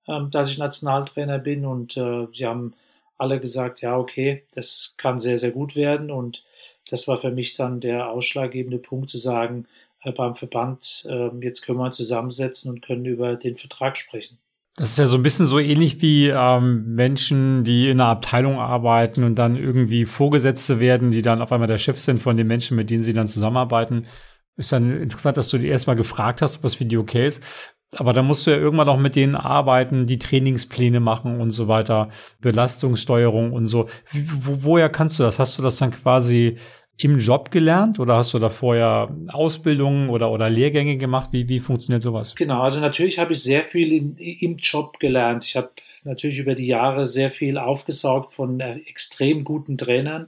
ähm, dass ich Nationaltrainer bin und äh, sie haben alle gesagt, ja, okay, das kann sehr, sehr gut werden. Und das war für mich dann der ausschlaggebende Punkt zu sagen, äh, beim Verband, äh, jetzt können wir zusammensetzen und können über den Vertrag sprechen. Das ist ja so ein bisschen so ähnlich wie ähm, Menschen, die in einer Abteilung arbeiten und dann irgendwie Vorgesetzte werden, die dann auf einmal der Chef sind von den Menschen, mit denen sie dann zusammenarbeiten. Ist dann interessant, dass du dir erstmal gefragt hast, ob das für die okay ist. Aber da musst du ja irgendwann auch mit denen arbeiten, die Trainingspläne machen und so weiter, Belastungssteuerung und so. Wo, woher kannst du das? Hast du das dann quasi im Job gelernt oder hast du da vorher Ausbildungen oder, oder Lehrgänge gemacht? Wie, wie funktioniert sowas? Genau, also natürlich habe ich sehr viel im, im Job gelernt. Ich habe natürlich über die Jahre sehr viel aufgesaugt von äh, extrem guten Trainern.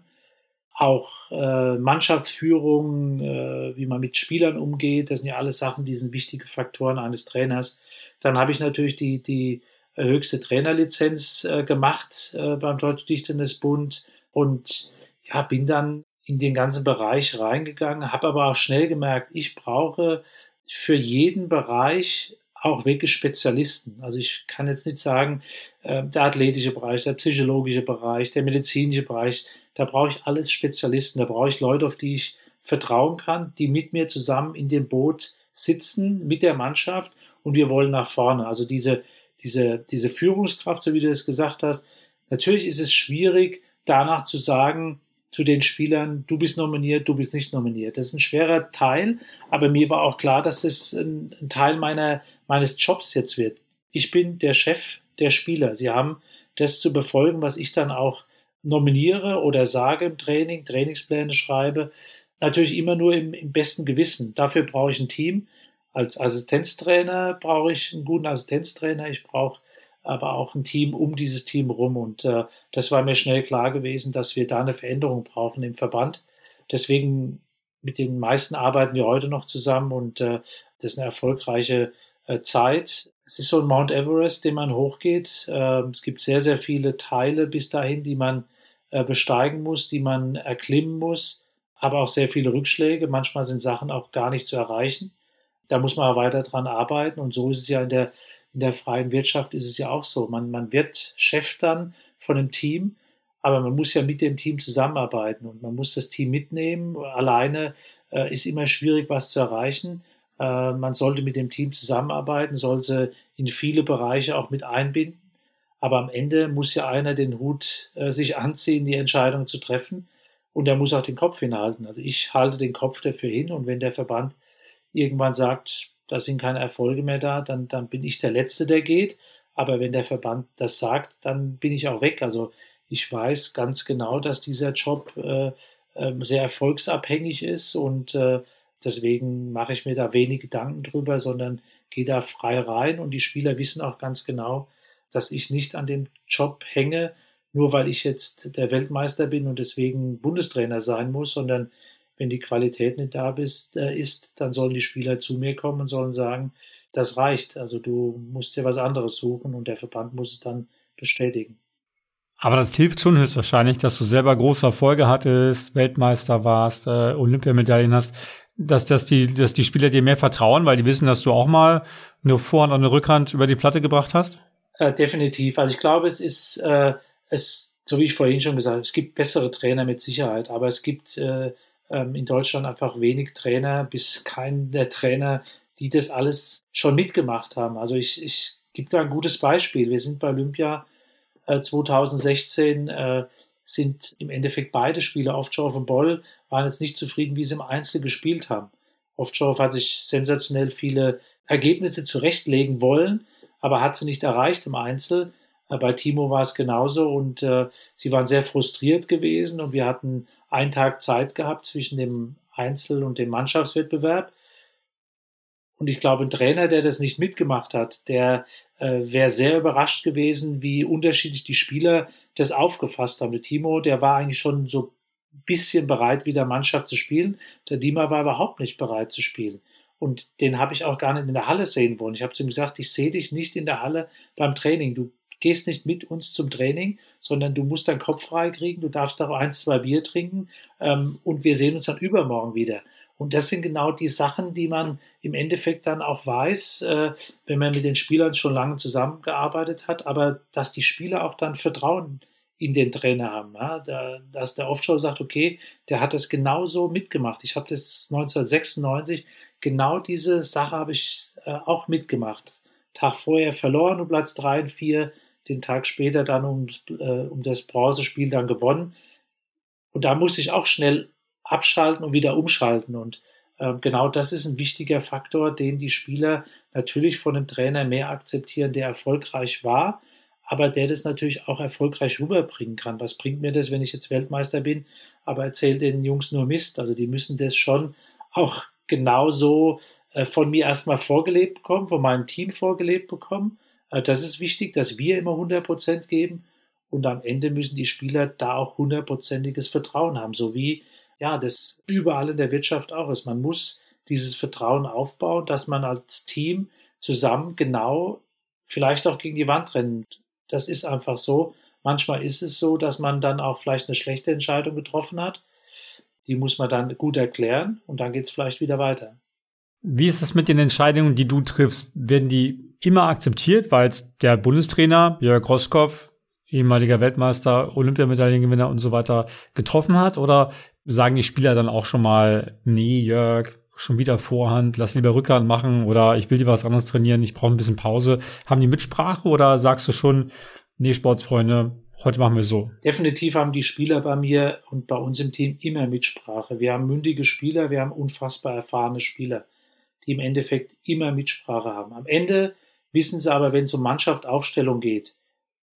Auch äh, Mannschaftsführung, äh, wie man mit Spielern umgeht, das sind ja alles Sachen, die sind wichtige Faktoren eines Trainers. Dann habe ich natürlich die, die höchste Trainerlizenz äh, gemacht äh, beim Deutschen Tischtennisbund und ja, bin dann in den ganzen Bereich reingegangen, habe aber auch schnell gemerkt, ich brauche für jeden Bereich auch wirklich Spezialisten. Also ich kann jetzt nicht sagen, äh, der athletische Bereich, der psychologische Bereich, der medizinische Bereich, da brauche ich alles Spezialisten, da brauche ich Leute, auf die ich vertrauen kann, die mit mir zusammen in dem Boot sitzen, mit der Mannschaft und wir wollen nach vorne. Also diese, diese, diese Führungskraft, so wie du es gesagt hast, natürlich ist es schwierig, danach zu sagen, zu den Spielern, du bist nominiert, du bist nicht nominiert. Das ist ein schwerer Teil, aber mir war auch klar, dass es ein, ein Teil meiner, meines Jobs jetzt wird. Ich bin der Chef der Spieler. Sie haben das zu befolgen, was ich dann auch nominiere oder sage im Training, Trainingspläne schreibe. Natürlich immer nur im, im besten Gewissen. Dafür brauche ich ein Team. Als Assistenztrainer brauche ich einen guten Assistenztrainer. Ich brauche aber auch ein Team um dieses Team rum. Und äh, das war mir schnell klar gewesen, dass wir da eine Veränderung brauchen im Verband. Deswegen mit den meisten arbeiten wir heute noch zusammen und äh, das ist eine erfolgreiche äh, Zeit. Es ist so ein Mount Everest, den man hochgeht. Äh, es gibt sehr, sehr viele Teile bis dahin, die man besteigen muss, die man erklimmen muss, aber auch sehr viele Rückschläge. Manchmal sind Sachen auch gar nicht zu erreichen. Da muss man weiter dran arbeiten und so ist es ja in der in der freien Wirtschaft ist es ja auch so. Man, man wird Chef dann von einem Team, aber man muss ja mit dem Team zusammenarbeiten und man muss das Team mitnehmen. Alleine äh, ist immer schwierig, was zu erreichen. Äh, man sollte mit dem Team zusammenarbeiten, sollte in viele Bereiche auch mit einbinden. Aber am Ende muss ja einer den Hut äh, sich anziehen, die Entscheidung zu treffen. Und er muss auch den Kopf hinhalten. Also ich halte den Kopf dafür hin. Und wenn der Verband irgendwann sagt, da sind keine Erfolge mehr da, dann, dann bin ich der Letzte, der geht. Aber wenn der Verband das sagt, dann bin ich auch weg. Also ich weiß ganz genau, dass dieser Job äh, äh, sehr erfolgsabhängig ist und äh, deswegen mache ich mir da wenig Gedanken drüber, sondern gehe da frei rein und die Spieler wissen auch ganz genau, dass ich nicht an dem Job hänge, nur weil ich jetzt der Weltmeister bin und deswegen Bundestrainer sein muss, sondern wenn die Qualität nicht da äh, ist, dann sollen die Spieler zu mir kommen und sollen sagen, das reicht. Also du musst dir was anderes suchen und der Verband muss es dann bestätigen. Aber das hilft schon höchstwahrscheinlich, dass du selber große Erfolge hattest, Weltmeister warst, äh, Olympiamedaillen hast, dass, dass, die, dass die Spieler dir mehr vertrauen, weil die wissen, dass du auch mal eine Vorhand und eine Rückhand über die Platte gebracht hast? Äh, definitiv. Also ich glaube, es ist, äh, es, so wie ich vorhin schon gesagt habe, es gibt bessere Trainer mit Sicherheit, aber es gibt äh, ähm, in Deutschland einfach wenig Trainer, bis kein der Trainer, die das alles schon mitgemacht haben. Also ich, ich gebe da ein gutes Beispiel. Wir sind bei Olympia äh, 2016, äh, sind im Endeffekt beide Spieler, Ovtcharov und Boll, waren jetzt nicht zufrieden, wie sie im Einzel gespielt haben. Ovtcharov hat sich sensationell viele Ergebnisse zurechtlegen wollen, aber hat sie nicht erreicht im Einzel. Äh, bei Timo war es genauso und äh, sie waren sehr frustriert gewesen und wir hatten einen Tag Zeit gehabt zwischen dem Einzel- und dem Mannschaftswettbewerb. Und ich glaube, ein Trainer, der das nicht mitgemacht hat, der äh, wäre sehr überrascht gewesen, wie unterschiedlich die Spieler das aufgefasst haben. Der Timo, der war eigentlich schon so ein bisschen bereit, wieder Mannschaft zu spielen. Der Dima war überhaupt nicht bereit zu spielen. Und den habe ich auch gar nicht in der Halle sehen wollen. Ich habe zu ihm gesagt, ich sehe dich nicht in der Halle beim Training. Du gehst nicht mit uns zum Training, sondern du musst deinen Kopf frei kriegen, du darfst auch ein, zwei Bier trinken ähm, und wir sehen uns dann übermorgen wieder. Und das sind genau die Sachen, die man im Endeffekt dann auch weiß, äh, wenn man mit den Spielern schon lange zusammengearbeitet hat, aber dass die Spieler auch dann Vertrauen in den Trainer haben. Ja? Da, dass der Offshore sagt, okay, der hat das genauso mitgemacht. Ich habe das 1996, genau diese Sache habe ich äh, auch mitgemacht. Tag vorher verloren und Platz 3 und 4 den Tag später dann um, äh, um das Bronzespiel dann gewonnen. Und da musste ich auch schnell abschalten und wieder umschalten. Und äh, genau das ist ein wichtiger Faktor, den die Spieler natürlich von dem Trainer mehr akzeptieren, der erfolgreich war. aber der das natürlich auch erfolgreich rüberbringen kann. Was bringt mir das, wenn ich jetzt Weltmeister bin, aber erzähle den Jungs nur Mist? Also die müssen das schon auch genauso äh, von mir erstmal vorgelebt bekommen, von meinem Team vorgelebt bekommen. Äh, das ist wichtig, dass wir immer 100 Prozent geben und am Ende müssen die Spieler da auch hundertprozentiges Vertrauen haben, so wie ja, das überall in der Wirtschaft auch ist. Man muss dieses Vertrauen aufbauen, dass man als Team zusammen genau vielleicht auch gegen die Wand rennt. Das ist einfach so. Manchmal ist es so, dass man dann auch vielleicht eine schlechte Entscheidung getroffen hat. Die muss man dann gut erklären und dann geht es vielleicht wieder weiter. Wie ist es mit den Entscheidungen, die du triffst? Werden die immer akzeptiert, weil der Bundestrainer Jörg Roskopf, ehemaliger Weltmeister, Olympiamedaillengewinner und so weiter, getroffen hat? Oder sagen die Spieler dann auch schon mal, nee, Jörg, schon wieder Vorhand, lass lieber Rückhand machen oder ich will dir was anderes trainieren, ich brauche ein bisschen Pause. Haben die Mitsprache oder sagst du schon, nee, Sportsfreunde, heute machen wir so? Definitiv haben die Spieler bei mir und bei uns im Team immer Mitsprache. Wir haben mündige Spieler, wir haben unfassbar erfahrene Spieler, die im Endeffekt immer Mitsprache haben. Am Ende wissen sie aber, wenn es um Mannschaftsaufstellung geht,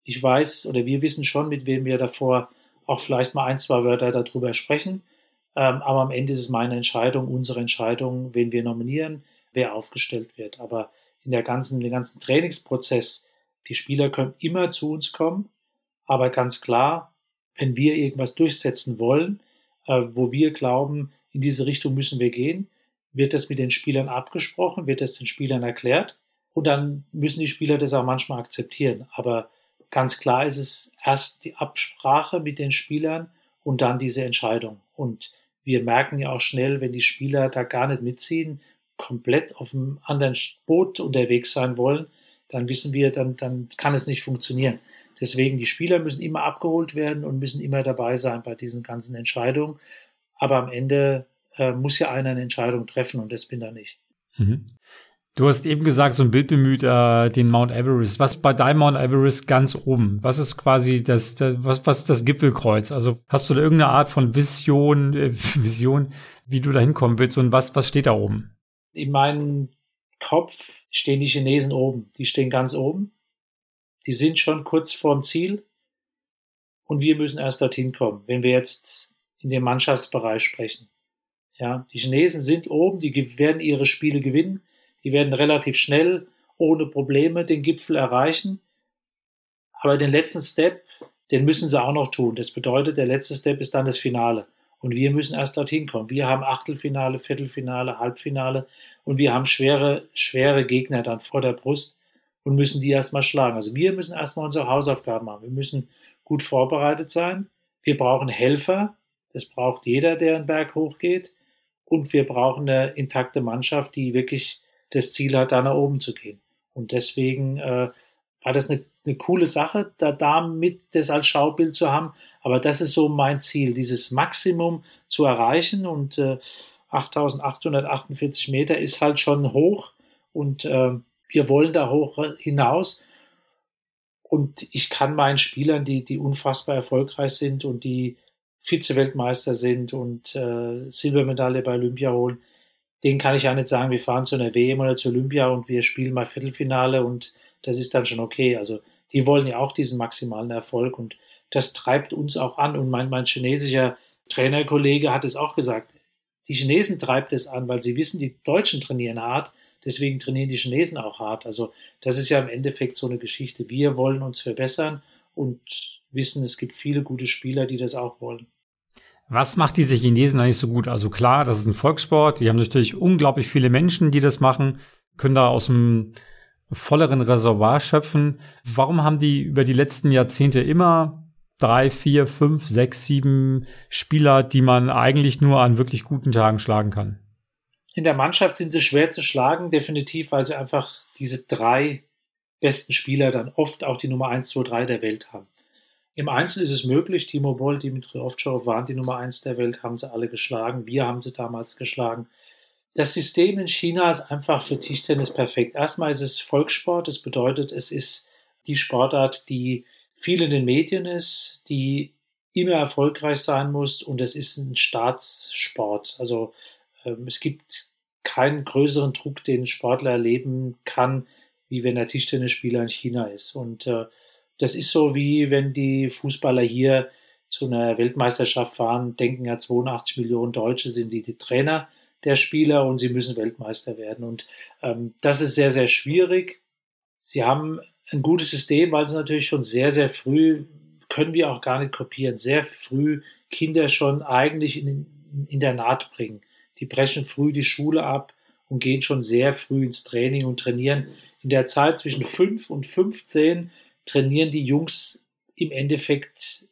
ich weiß oder wir wissen schon, mit wem wir davor auch vielleicht mal ein, zwei Wörter darüber sprechen ähm, aber am Ende ist es meine Entscheidung, unsere Entscheidung, wen wir nominieren, wer aufgestellt wird. Aber in der ganzen, den ganzen Trainingsprozess, die Spieler können immer zu uns kommen, aber ganz klar, wenn wir irgendwas durchsetzen wollen, äh, wo wir glauben, in diese Richtung müssen wir gehen, wird das mit den Spielern abgesprochen, wird das den Spielern erklärt und dann müssen die Spieler das auch manchmal akzeptieren. Aber ganz klar ist es erst die Absprache mit den Spielern und dann diese Entscheidung. Und wir merken ja auch schnell, wenn die Spieler da gar nicht mitziehen, komplett auf einem anderen Boot unterwegs sein wollen, dann wissen wir, dann, dann kann es nicht funktionieren. Deswegen, die Spieler müssen immer abgeholt werden und müssen immer dabei sein bei diesen ganzen Entscheidungen. Aber am Ende äh, muss ja einer eine Entscheidung treffen und das bin da nicht. Mhm. Du hast eben gesagt, so ein Bild bemüht, äh, den Mount Everest. Was bei deinem Mount Everest ganz oben? Was ist quasi das, das was, was ist das Gipfelkreuz? Also hast du da irgendeine Art von Vision, äh, Vision, wie du da hinkommen willst und was, was steht da oben? In meinem Kopf stehen die Chinesen oben. Die stehen ganz oben. Die sind schon kurz vorm Ziel. Und wir müssen erst dorthin kommen, wenn wir jetzt in dem Mannschaftsbereich sprechen. Ja, die Chinesen sind oben, die werden ihre Spiele gewinnen die werden relativ schnell, ohne Probleme den Gipfel erreichen. Aber den letzten Step, den müssen sie auch noch tun. Das bedeutet, der letzte Step ist dann das Finale. Und wir müssen erst dorthin kommen. Wir haben Achtelfinale, Viertelfinale, Halbfinale und wir haben schwere, schwere Gegner dann vor der Brust und müssen die erstmal schlagen. Also wir müssen erstmal unsere Hausaufgaben machen. Wir müssen gut vorbereitet sein. Wir brauchen Helfer. Das braucht jeder, der einen Berg hochgeht. Und wir brauchen eine intakte Mannschaft, die wirklich das Ziel hat, da nach oben zu gehen. Und deswegen äh, war das eine, eine coole Sache, da damit das als Schaubild zu haben. Aber das ist so mein Ziel, dieses Maximum zu erreichen. Und äh, 8848 Meter ist halt schon hoch. Und äh, wir wollen da hoch hinaus. Und ich kann meinen Spielern, die, die unfassbar erfolgreich sind und die Vize-Weltmeister sind und äh, Silbermedaille bei Olympia holen, den kann ich ja nicht sagen, wir fahren zu einer WM oder zu Olympia und wir spielen mal Viertelfinale und das ist dann schon okay. Also die wollen ja auch diesen maximalen Erfolg und das treibt uns auch an. Und mein, mein chinesischer Trainerkollege hat es auch gesagt. Die Chinesen treibt es an, weil sie wissen, die Deutschen trainieren hart, deswegen trainieren die Chinesen auch hart. Also das ist ja im Endeffekt so eine Geschichte. Wir wollen uns verbessern und wissen, es gibt viele gute Spieler, die das auch wollen. Was macht diese Chinesen eigentlich so gut? Also klar, das ist ein Volkssport. Die haben natürlich unglaublich viele Menschen, die das machen, können da aus dem volleren Reservoir schöpfen. Warum haben die über die letzten Jahrzehnte immer drei, vier, fünf, sechs, sieben Spieler, die man eigentlich nur an wirklich guten Tagen schlagen kann? In der Mannschaft sind sie schwer zu schlagen, definitiv, weil sie einfach diese drei besten Spieler dann oft auch die Nummer 1, 2, 3 der Welt haben. Im Einzel ist es möglich. Timo Boll, Dimitri Ovtcharov waren die Nummer eins der Welt, haben sie alle geschlagen. Wir haben sie damals geschlagen. Das System in China ist einfach für Tischtennis perfekt. Erstmal ist es Volkssport. Das bedeutet, es ist die Sportart, die viel in den Medien ist, die immer erfolgreich sein muss und es ist ein Staatssport. Also es gibt keinen größeren Druck, den Sportler erleben kann, wie wenn er Tischtennisspieler in China ist. Und äh, das ist so wie wenn die Fußballer hier zu einer Weltmeisterschaft fahren, denken ja 82 Millionen Deutsche sind die, die Trainer der Spieler und sie müssen Weltmeister werden. Und ähm, das ist sehr, sehr schwierig. Sie haben ein gutes System, weil sie natürlich schon sehr, sehr früh, können wir auch gar nicht kopieren, sehr früh Kinder schon eigentlich in den Internat bringen. Die brechen früh die Schule ab und gehen schon sehr früh ins Training und trainieren. In der Zeit zwischen 5 und 15 trainieren die Jungs im Endeffekt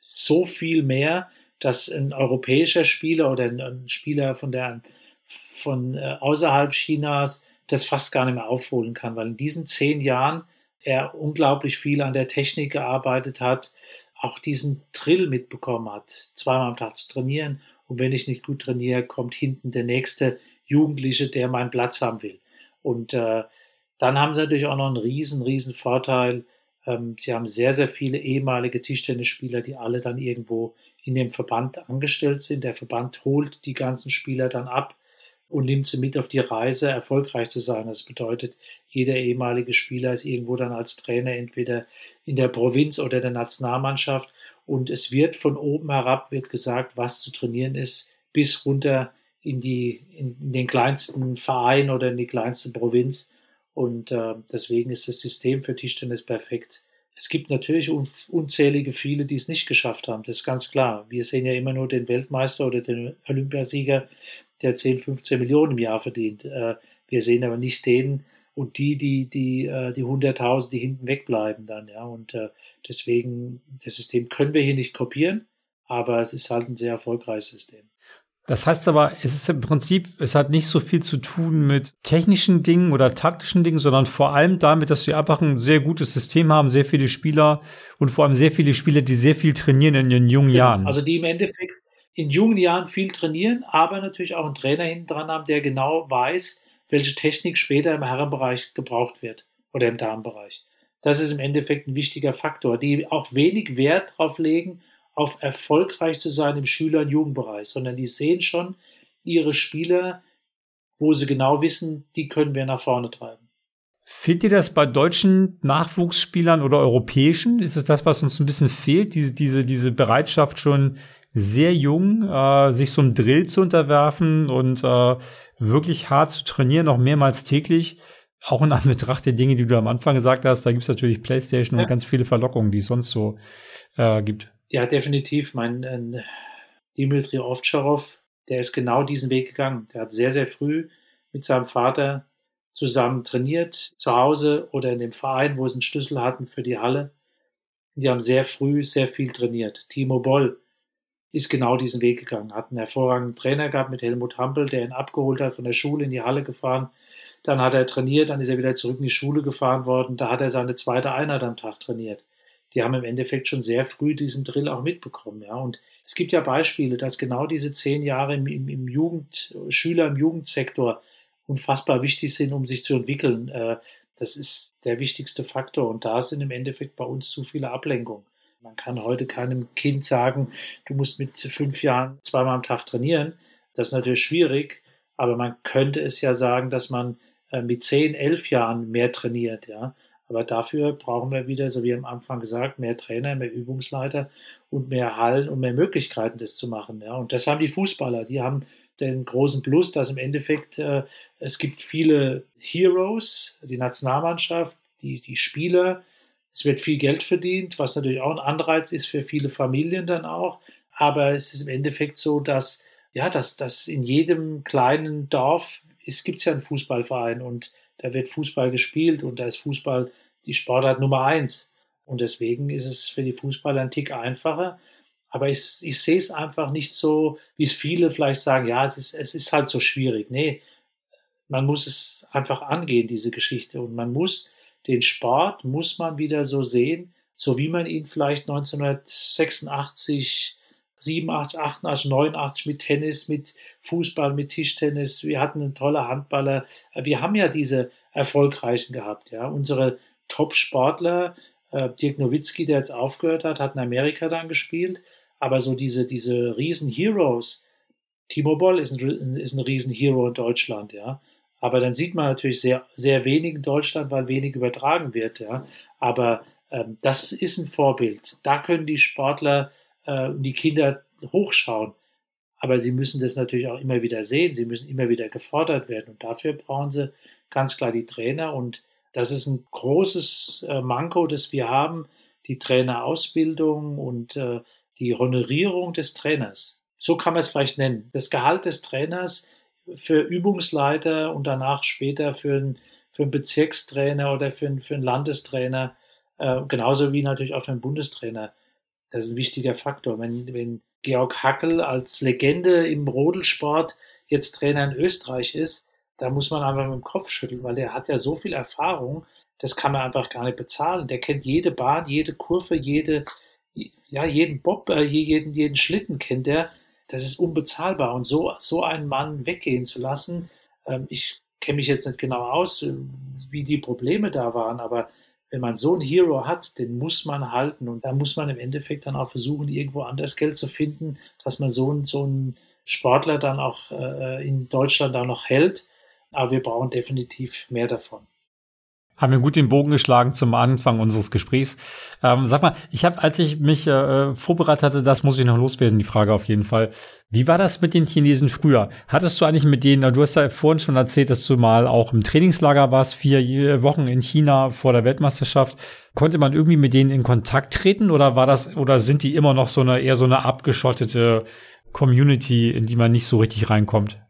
so viel mehr, dass ein europäischer Spieler oder ein, Spieler von der von äh, außerhalb Chinas das fast gar nicht mehr aufholen kann, weil in diesen zehn Jahren er unglaublich viel an der Technik gearbeitet hat, auch diesen Drill mitbekommen hat, zweimal am Tag zu trainieren. Und wenn ich nicht gut trainiere, kommt hinten der nächste Jugendliche, der meinen Platz haben will. Und äh, dann haben sie natürlich auch noch einen riesen, riesen Vorteil. Ähm, sie haben sehr, sehr viele ehemalige Tischtennisspieler, die alle dann irgendwo in dem Verband angestellt sind. Der Verband holt die ganzen Spieler dann ab und nimmt sie mit auf die Reise, erfolgreich zu sein. Das bedeutet, jeder ehemalige Spieler ist irgendwo dann als Trainer entweder in der Provinz oder der Nationalmannschaft und es wird von oben herab wird gesagt, was zu trainieren ist, bis runter in die in, den kleinsten Verein oder in die kleinste Provinz und äh, deswegen ist das System für Tischtennis perfekt. Es gibt natürlich unzählige viele, die es nicht geschafft haben, das ist ganz klar. Wir sehen ja immer nur den Weltmeister oder den Olympiasieger, der 10, 15 Millionen im Jahr verdient. Äh, wir sehen aber nicht den und die, die, die, äh, die 100.000, die hinten wegbleiben dann, ja. Und äh, deswegen, das System können wir hier nicht kopieren, aber es ist halt ein sehr erfolgreiches System. Das heißt aber, es ist im Prinzip, es hat nicht so viel zu tun mit technischen Dingen oder taktischen Dingen, sondern vor allem damit, dass sie einfach ein sehr gutes System haben, sehr viele Spieler und vor allem sehr viele Spieler, die sehr viel trainieren in ihren jungen genau. Jahren. Also die im Endeffekt in jungen Jahren viel trainieren, aber natürlich auch einen Trainer hinten dran haben, der genau weiß, welche Technik später im Herrenbereich gebraucht wird oder im Damenbereich. Das ist im Endeffekt ein wichtiger Faktor, die auch wenig Wert darauf legen, auf erfolgreich zu sein im Schüler- und Jugendbereich, sondern die sehen schon ihre Spieler, wo sie genau wissen, die können wir nach vorne treiben. Fehlt dir das bei deutschen Nachwuchsspielern oder europäischen? Ist es das, was uns ein bisschen fehlt, diese, diese, diese Bereitschaft schon sehr jung, äh, sich so einem Drill zu unterwerfen und äh, wirklich hart zu trainieren, auch mehrmals täglich? Auch in Anbetracht der Dinge, die du am Anfang gesagt hast, da gibt es natürlich Playstation ja. und ganz viele Verlockungen, die es sonst so äh, gibt. Ja, definitiv. Mein äh, Dimitri Ovtcharov, der ist genau diesen Weg gegangen. Der hat sehr, sehr früh mit seinem Vater zusammen trainiert, zu Hause oder in dem Verein, wo sie einen Schlüssel hatten für die Halle. Die haben sehr früh sehr viel trainiert. Timo Boll ist genau diesen Weg gegangen, hat einen hervorragenden Trainer gehabt mit Helmut Hampel, der ihn abgeholt hat, von der Schule in die Halle gefahren. Dann hat er trainiert, dann ist er wieder zurück in die Schule gefahren worden. Da hat er seine zweite Einheit am Tag trainiert die haben im Endeffekt schon sehr früh diesen Drill auch mitbekommen. Ja. Und es gibt ja Beispiele, dass genau diese zehn Jahre im, im, im Jugend, Schüler im Jugendsektor unfassbar wichtig sind, um sich zu entwickeln. Äh, das ist der wichtigste Faktor. Und da sind im Endeffekt bei uns zu viele Ablenkungen. Man kann heute keinem Kind sagen, du musst mit fünf Jahren zweimal am Tag trainieren. Das ist natürlich schwierig, aber man könnte es ja sagen, dass man äh, mit zehn, elf Jahren mehr trainiert, ja. Aber dafür brauchen wir wieder, so wie am Anfang gesagt, mehr Trainer, mehr Übungsleiter und mehr Hallen und mehr Möglichkeiten, das zu machen. Ja. Und das haben die Fußballer. Die haben den großen Plus, dass im Endeffekt äh, es gibt viele Heroes, die Nationalmannschaft, die, die Spieler. Es wird viel Geld verdient, was natürlich auch ein Anreiz ist für viele Familien dann auch. Aber es ist im Endeffekt so, dass ja, dass, dass in jedem kleinen Dorf gibt es ja einen Fußballverein und da wird Fußball gespielt und da ist Fußball die Sportart Nummer eins. Und deswegen ist es für die Fußballer ein Tick einfacher. Aber ich, ich sehe es einfach nicht so, wie es viele vielleicht sagen, ja, es ist, es ist halt so schwierig. Nee, man muss es einfach angehen, diese Geschichte. Und man muss den Sport, muss man wieder so sehen, so wie man ihn vielleicht 1986, 87, 88, 89 mit Tennis, mit Fußball, mit Tischtennis. Wir hatten einen tolle Handballer. Wir haben ja diese erfolgreichen gehabt. Ja, unsere Top-Sportler, äh, Dirk Nowitzki, der jetzt aufgehört hat, hat in Amerika dann gespielt. Aber so diese, diese Riesen-Heroes, Timo Boll ist ein, ist ein Riesen-Hero in Deutschland, ja. Aber dann sieht man natürlich sehr, sehr wenig in Deutschland, weil wenig übertragen wird, ja. Aber Ähm, das ist ein Vorbild. Da können die Sportler äh, und die Kinder hochschauen. Aber sie müssen das natürlich auch immer wieder sehen. Sie müssen immer wieder gefordert werden. Und dafür brauchen sie ganz klar die Trainer. Und das ist ein großes äh, Manko, das wir haben. Die Trainerausbildung und äh, die Honorierung des Trainers. So kann man es vielleicht nennen. Das Gehalt des Trainers für Übungsleiter und danach später für einen, für einen Bezirkstrainer oder für einen, für einen Landestrainer, äh, genauso wie natürlich auch für einen Bundestrainer. Das ist ein wichtiger Faktor. Wenn, wenn Georg Hackel als Legende im Rodelsport jetzt Trainer in Österreich ist, da muss man einfach mit dem Kopf schütteln, weil der hat ja so viel Erfahrung, das kann man einfach gar nicht bezahlen. Der kennt jede Bahn, jede Kurve, jede, ja, jeden Bob, äh, jeden, jeden Schlitten kennt er. Das ist unbezahlbar. Und so, so einen Mann weggehen zu lassen, ähm, ich kenne mich jetzt nicht genau aus, äh, wie die Probleme da waren, aber wenn man so einen Hero hat, den muss man halten. Und da muss man im Endeffekt dann auch versuchen, irgendwo anders Geld zu finden, dass man so, einen, so einen Sportler dann auch äh, in Deutschland da noch hält. Aber wir brauchen definitiv mehr davon. Haben wir gut den Bogen geschlagen zum Anfang unseres Gesprächs. Ähm, sag mal, ich habe, als ich mich äh, vorbereitet hatte, das muss ich noch loswerden, die Frage auf jeden Fall. Wie war das mit den Chinesen früher? Hattest du eigentlich mit denen, du hast ja vorhin schon erzählt, dass du mal auch im Trainingslager warst, vier Wochen in China vor der Weltmeisterschaft. Konnte man irgendwie mit denen in Kontakt treten oder war das, oder sind die immer noch so eine, eher so eine abgeschottete Community, in die man nicht so richtig reinkommt?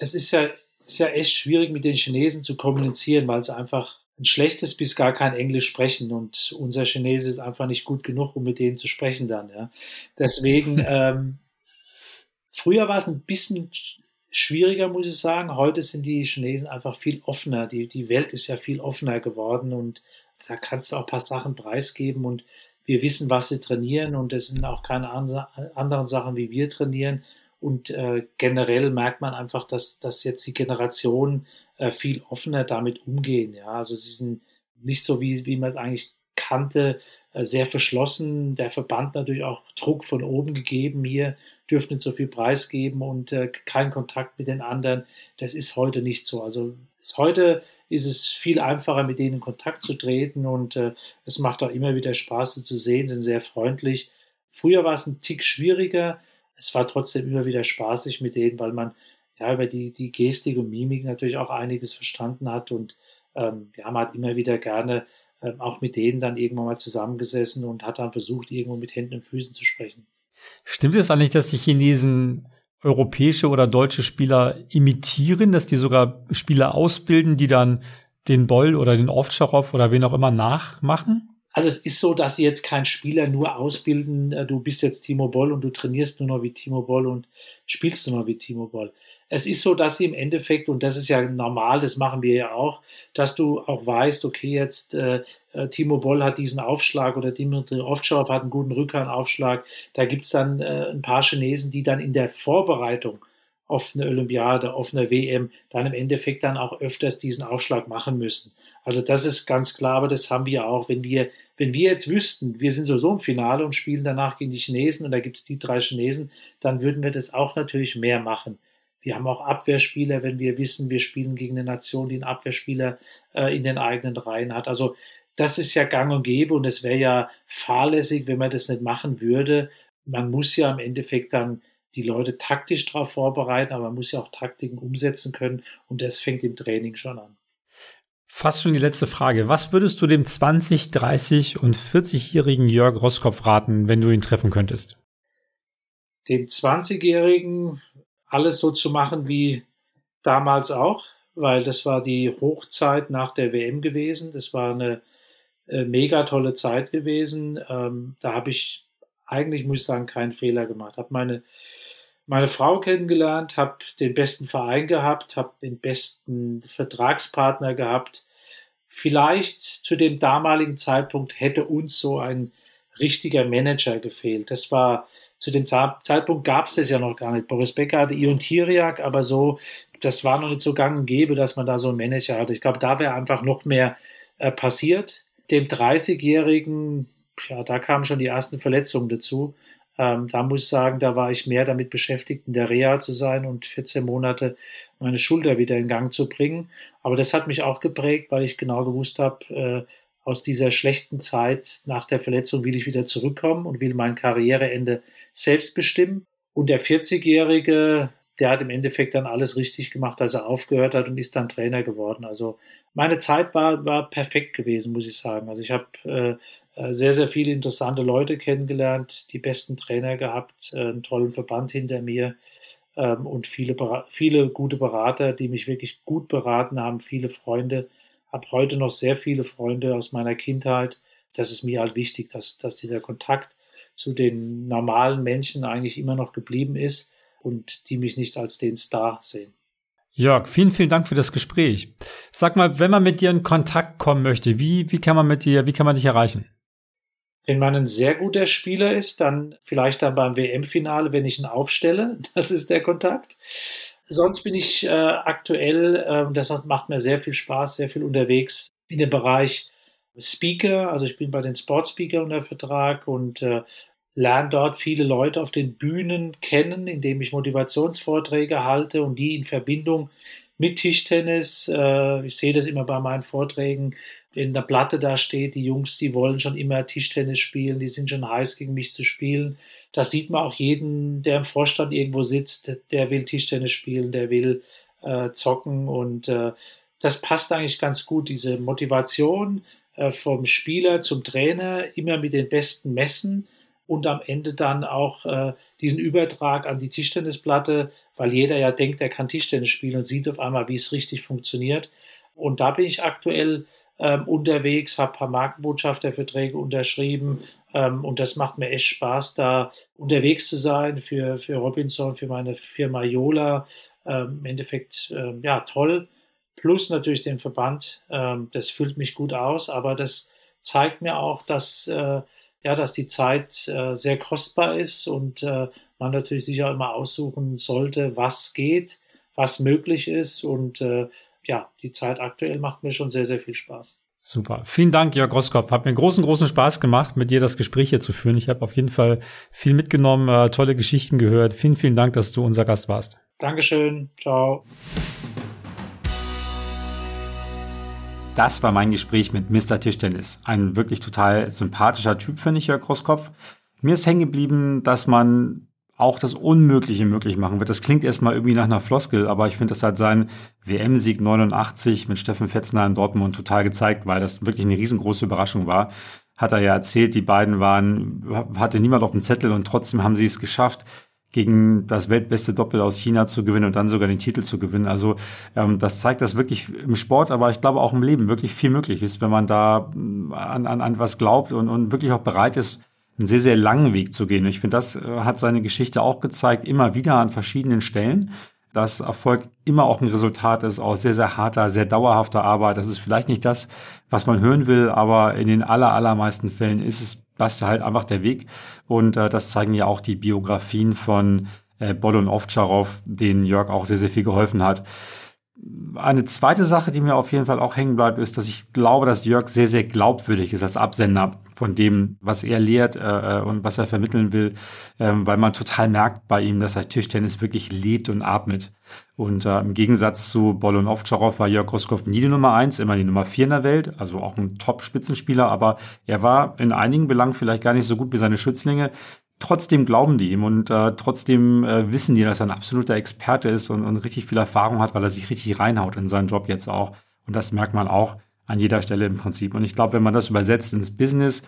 Es ist ja, ist ja echt schwierig, mit den Chinesen zu kommunizieren, weil es einfach ein schlechtes bis gar kein Englisch sprechen und unser Chinese ist einfach nicht gut genug, um mit denen zu sprechen dann. Ja. Deswegen, ähm, früher war es ein bisschen schwieriger, muss ich sagen. Heute sind die Chinesen einfach viel offener. Die, die Welt ist ja viel offener geworden und da kannst du auch ein paar Sachen preisgeben und wir wissen, was sie trainieren und es sind auch keine anderen Sachen, wie wir trainieren. Und äh, generell merkt man einfach, dass, dass jetzt die Generation äh, viel offener damit umgehen. Ja, also sie sind nicht so, wie, wie man es eigentlich kannte, äh, sehr verschlossen. Der Verband natürlich auch Druck von oben gegeben. Hier dürfen nicht so viel preisgeben und äh, kein Kontakt mit den anderen. Das ist heute nicht so. Also heute ist es viel einfacher, mit denen in Kontakt zu treten und äh, es macht auch immer wieder Spaß, sie zu sehen, sind sehr freundlich. Früher war es ein Tick schwieriger. Es war trotzdem immer wieder spaßig mit denen, weil man ja, über die, die Gestik und Mimik natürlich auch einiges verstanden hat. Und ähm, wir haben halt immer wieder gerne ähm, auch mit denen dann irgendwann mal zusammengesessen und hat dann versucht, irgendwo mit Händen und Füßen zu sprechen. Stimmt es eigentlich, dass die Chinesen europäische oder deutsche Spieler imitieren, dass die sogar Spieler ausbilden, die dann den Boll oder den Ovtcharov oder wen auch immer nachmachen? Also es ist so, dass sie jetzt keinen Spieler nur ausbilden, äh, du bist jetzt Timo Boll und du trainierst nur noch wie Timo Boll und spielst nur noch wie Timo Boll. Es ist so, dass sie im Endeffekt, und das ist ja normal, das machen wir ja auch, dass du auch weißt, okay, jetzt äh, äh Timo Boll hat diesen Aufschlag oder Dimitri Ovtcharov hat einen guten Rückhandaufschlag. Da gibt es dann äh, ein paar Chinesen, die dann in der Vorbereitung auf eine Olympiade, auf eine WM, dann im Endeffekt dann auch öfters diesen Aufschlag machen müssen. Also das ist ganz klar, aber das haben wir auch. Wenn wir, wenn wir jetzt wüssten, wir sind sowieso im Finale und spielen danach gegen die Chinesen und da gibt es die drei Chinesen, dann würden wir das auch natürlich mehr machen. Wir haben auch Abwehrspieler, wenn wir wissen, wir spielen gegen eine Nation, die einen Abwehrspieler äh, in den eigenen Reihen hat. Also das ist ja gang und gäbe und es wäre ja fahrlässig, wenn man das nicht machen würde. Man muss ja im Endeffekt dann die Leute taktisch darauf vorbereiten, aber man muss ja auch Taktiken umsetzen können und das fängt im Training schon an. Fast schon die letzte Frage. Was würdest du dem 20, 30 und 40-jährigen Jörg Roskopf raten, wenn du ihn treffen könntest? Dem 20-jährigen alles so zu machen wie damals auch, weil das war die Hochzeit nach der WM gewesen. Das war eine äh, mega tolle Zeit gewesen. Ähm, da habe ich eigentlich, muss ich sagen, keinen Fehler gemacht. Habe meine meine Frau kennengelernt, habe den besten Verein gehabt, habe den besten Vertragspartner gehabt. Vielleicht zu dem damaligen Zeitpunkt hätte uns so ein richtiger Manager gefehlt. Das war zu dem Zeitpunkt gab es das ja noch gar nicht. Boris Becker hatte Ion Tiriak, aber so, das war noch nicht so gang und gäbe, dass man da so einen Manager hatte. Ich glaube, da wäre einfach noch mehr äh, passiert. Dem 30-Jährigen, ja, da kamen schon die ersten Verletzungen dazu. Ähm, da muss ich sagen, da war ich mehr damit beschäftigt, in der Reha zu sein und 14 Monate meine Schulter wieder in Gang zu bringen. Aber das hat mich auch geprägt, weil ich genau gewusst habe, äh, aus dieser schlechten Zeit nach der Verletzung will ich wieder zurückkommen und will mein Karriereende selbst bestimmen. Und der 40-Jährige, der hat im Endeffekt dann alles richtig gemacht, dass er aufgehört hat und ist dann Trainer geworden. Also meine Zeit war, war perfekt gewesen, muss ich sagen. Also ich habe äh sehr, sehr viele interessante Leute kennengelernt, die besten Trainer gehabt, äh, einen tollen Verband hinter mir ähm, und viele, viele gute Berater, die mich wirklich gut beraten haben, viele Freunde. Habe heute noch sehr viele Freunde aus meiner Kindheit. Das ist mir halt wichtig, dass, dass dieser Kontakt zu den normalen Menschen eigentlich immer noch geblieben ist und die mich nicht als den Star sehen. Jörg, vielen, vielen Dank für das Gespräch. Sag mal, wenn man mit dir in Kontakt kommen möchte, wie, wie kann man mit dir, wie kann man dich erreichen? Wenn man ein sehr guter Spieler ist, dann vielleicht dann beim WM-Finale, wenn ich ihn aufstelle. Das ist der Kontakt. Sonst bin ich äh, aktuell, äh, das macht mir sehr viel Spaß, sehr viel unterwegs in dem Bereich Speaker. Also ich bin bei den Sportspeaker unter Vertrag und äh, lerne dort viele Leute auf den Bühnen kennen, indem ich Motivationsvorträge halte und die in Verbindung mit Tischtennis. Äh, ich sehe das immer bei meinen Vorträgen, in der Platte da steht, die Jungs, die wollen schon immer Tischtennis spielen, die sind schon heiß gegen mich zu spielen. Das sieht man auch jeden, der im Vorstand irgendwo sitzt, der will Tischtennis spielen, der will äh, zocken und äh, das passt eigentlich ganz gut, diese Motivation äh, vom Spieler zum Trainer, immer mit den besten messen und am Ende dann auch äh, diesen Übertrag an die Tischtennisplatte, weil jeder ja denkt, er kann Tischtennis spielen und sieht auf einmal, wie es richtig funktioniert. Und da bin ich aktuell ähm, unterwegs, habe ein paar Markenbotschafterverträge unterschrieben ähm, und das macht mir echt Spaß, da unterwegs zu sein für, für Robinson, für meine Firma Yola. Ähm, Im Endeffekt, ähm, ja, toll. Plus natürlich den Verband, ähm, das füllt mich gut aus, aber das zeigt mir auch, dass, äh, ja, dass die Zeit äh, sehr kostbar ist und äh, man natürlich sicher immer aussuchen sollte, was geht, was möglich ist und äh, ja, die Zeit aktuell macht mir schon sehr, sehr viel Spaß. Super. Vielen Dank, Jörg Roskopf. Hat mir großen, großen Spaß gemacht, mit dir das Gespräch hier zu führen. Ich habe auf jeden Fall viel mitgenommen, äh, tolle Geschichten gehört. Vielen, vielen Dank, dass du unser Gast warst. Dankeschön. Ciao. Das war mein Gespräch mit Mr. Tischtennis. Ein wirklich total sympathischer Typ, finde ich, Jörg Roskopf. Mir ist hängen geblieben, dass man auch das Unmögliche möglich machen wird. Das klingt erstmal irgendwie nach einer Floskel, aber ich finde, das hat sein WM-Sieg 89 mit Steffen Fetzner in Dortmund total gezeigt, weil das wirklich eine riesengroße Überraschung war. Hat er ja erzählt, die beiden waren, hatte niemand auf dem Zettel und trotzdem haben sie es geschafft, gegen das weltbeste Doppel aus China zu gewinnen und dann sogar den Titel zu gewinnen. Also ähm, das zeigt, dass wirklich im Sport, aber ich glaube auch im Leben wirklich viel möglich ist, wenn man da an, an, an was glaubt und, und wirklich auch bereit ist, einen sehr, sehr langen Weg zu gehen. Ich finde, das äh, hat seine Geschichte auch gezeigt, immer wieder an verschiedenen Stellen, dass Erfolg immer auch ein Resultat ist aus sehr, sehr harter, sehr dauerhafter Arbeit. Das ist vielleicht nicht das, was man hören will, aber in den aller, allermeisten Fällen ist es das halt einfach der Weg. Und äh, das zeigen ja auch die Biografien von äh, Boll und Ovtcharov, denen Jörg auch sehr, sehr viel geholfen hat. Eine zweite Sache, die mir auf jeden Fall auch hängen bleibt, ist, dass ich glaube, dass Jörg sehr, sehr glaubwürdig ist als Absender von dem, was er lehrt äh, äh, und was er vermitteln will, ähm, weil man total merkt bei ihm, dass er Tischtennis wirklich lebt und atmet. Und äh, im Gegensatz zu Bolon Ovtcharov war Jörg Roskopf nie die Nummer eins, immer die Nummer vier in der Welt, also auch ein Top-Spitzenspieler, aber er war in einigen Belangen vielleicht gar nicht so gut wie seine Schützlinge. Trotzdem glauben die ihm und äh, trotzdem äh, wissen die, dass er ein absoluter Experte ist und, und richtig viel Erfahrung hat, weil er sich richtig reinhaut in seinen Job jetzt auch. Und das merkt man auch an jeder Stelle im Prinzip. Und ich glaube, wenn man das übersetzt ins Business,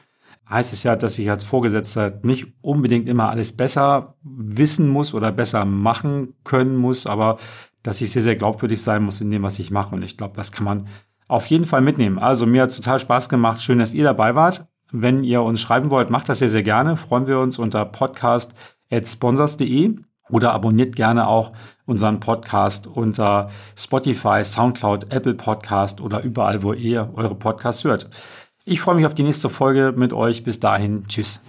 heißt es ja, dass ich als Vorgesetzter nicht unbedingt immer alles besser wissen muss oder besser machen können muss, aber dass ich sehr, sehr glaubwürdig sein muss in dem, was ich mache. Und ich glaube, das kann man auf jeden Fall mitnehmen. Also mir hat es total Spaß gemacht. Schön, dass ihr dabei wart. Wenn ihr uns schreiben wollt, macht das sehr, sehr gerne. Freuen wir uns unter podcast.sponsors.de oder abonniert gerne auch unseren Podcast unter Spotify, Soundcloud, Apple Podcast oder überall, wo ihr eure Podcasts hört. Ich freue mich auf die nächste Folge mit euch. Bis dahin, tschüss.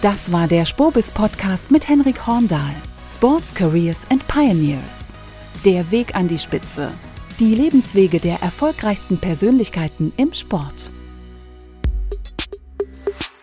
Das war der Spobis Podcast mit Henrik Horndahl. Sports Careers and Pioneers. Der Weg an die Spitze. Die Lebenswege der erfolgreichsten Persönlichkeiten im Sport.